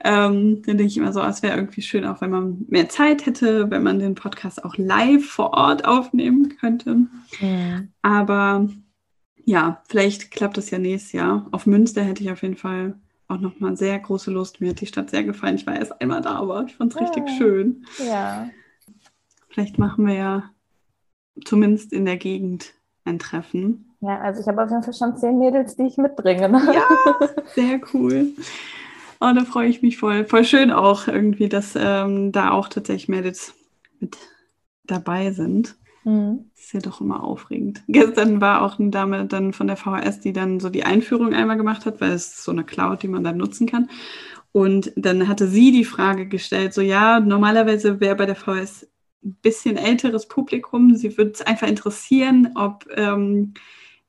Ähm, dann denke ich immer so, es wäre irgendwie schön, auch wenn man mehr Zeit hätte, wenn man den Podcast auch live vor Ort aufnehmen könnte. Mhm. Aber ja, vielleicht klappt das ja nächstes Jahr. Auf Münster hätte ich auf jeden Fall auch nochmal sehr große Lust. Mir hat die Stadt sehr gefallen. Ich war erst einmal da, aber ich fand es ja. richtig schön. Ja. Vielleicht machen wir ja zumindest in der Gegend ein Treffen. Ja, also ich habe auf jeden Fall schon zehn Mädels, die ich mitbringe. Ne? Ja, sehr cool. Oh, da freue ich mich voll. Voll schön auch irgendwie, dass ähm, da auch tatsächlich Mädels mit dabei sind. Mhm. Ist ja doch immer aufregend. Gestern war auch eine Dame dann von der VHS, die dann so die Einführung einmal gemacht hat, weil es ist so eine Cloud, die man dann nutzen kann. Und dann hatte sie die Frage gestellt, so ja, normalerweise wäre bei der VHS ein bisschen älteres Publikum. Sie würde es einfach interessieren, ob ähm,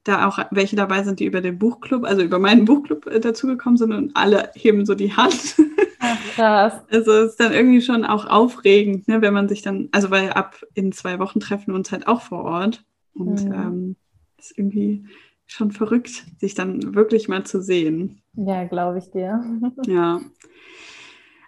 da auch welche dabei sind, die über den Buchclub, also über meinen Buchclub äh, dazugekommen sind und alle heben so die Hand. Ach, krass. Also es ist dann irgendwie schon auch aufregend, ne, wenn man sich dann, also weil ab in zwei Wochen treffen wir uns halt auch vor Ort und mhm. ähm, ist irgendwie schon verrückt, sich dann wirklich mal zu sehen. Ja, glaube ich dir. ja.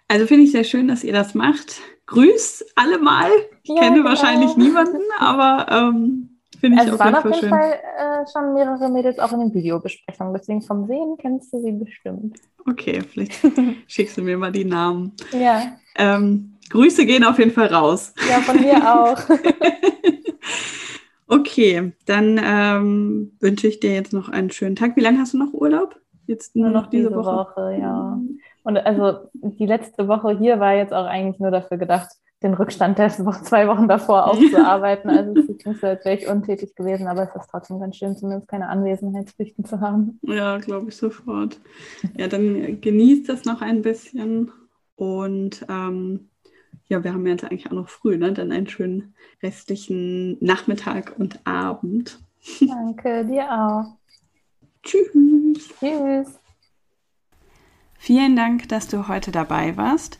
Also finde ich sehr schön, dass ihr das macht. Grüß alle mal. Ich ja, kenne genau. wahrscheinlich niemanden, aber ähm, Finde ich also auf jeden Fall, auf jeden Fall äh, schon mehrere Mädels auch in den Videobesprechungen. Deswegen vom Sehen kennst du sie bestimmt. Okay, vielleicht schickst du mir mal die Namen. Ja. Ähm, Grüße gehen auf jeden Fall raus. Ja, von mir auch. okay, dann ähm, wünsche ich dir jetzt noch einen schönen Tag. Wie lange hast du noch Urlaub? Jetzt nur, nur noch diese, diese Woche? Woche, ja. Und also die letzte Woche hier war jetzt auch eigentlich nur dafür gedacht, den Rückstand der zwei Wochen davor aufzuarbeiten. Also als wäre ich untätig gewesen, aber es ist trotzdem ganz schön, zumindest keine Anwesenheitspflichten zu haben. Ja, glaube ich sofort. Ja, dann genießt das noch ein bisschen und ähm, ja, wir haben jetzt eigentlich auch noch früh, ne? Dann einen schönen restlichen Nachmittag und Abend. Danke, dir auch. Tschüss. Tschüss. Vielen Dank, dass du heute dabei warst.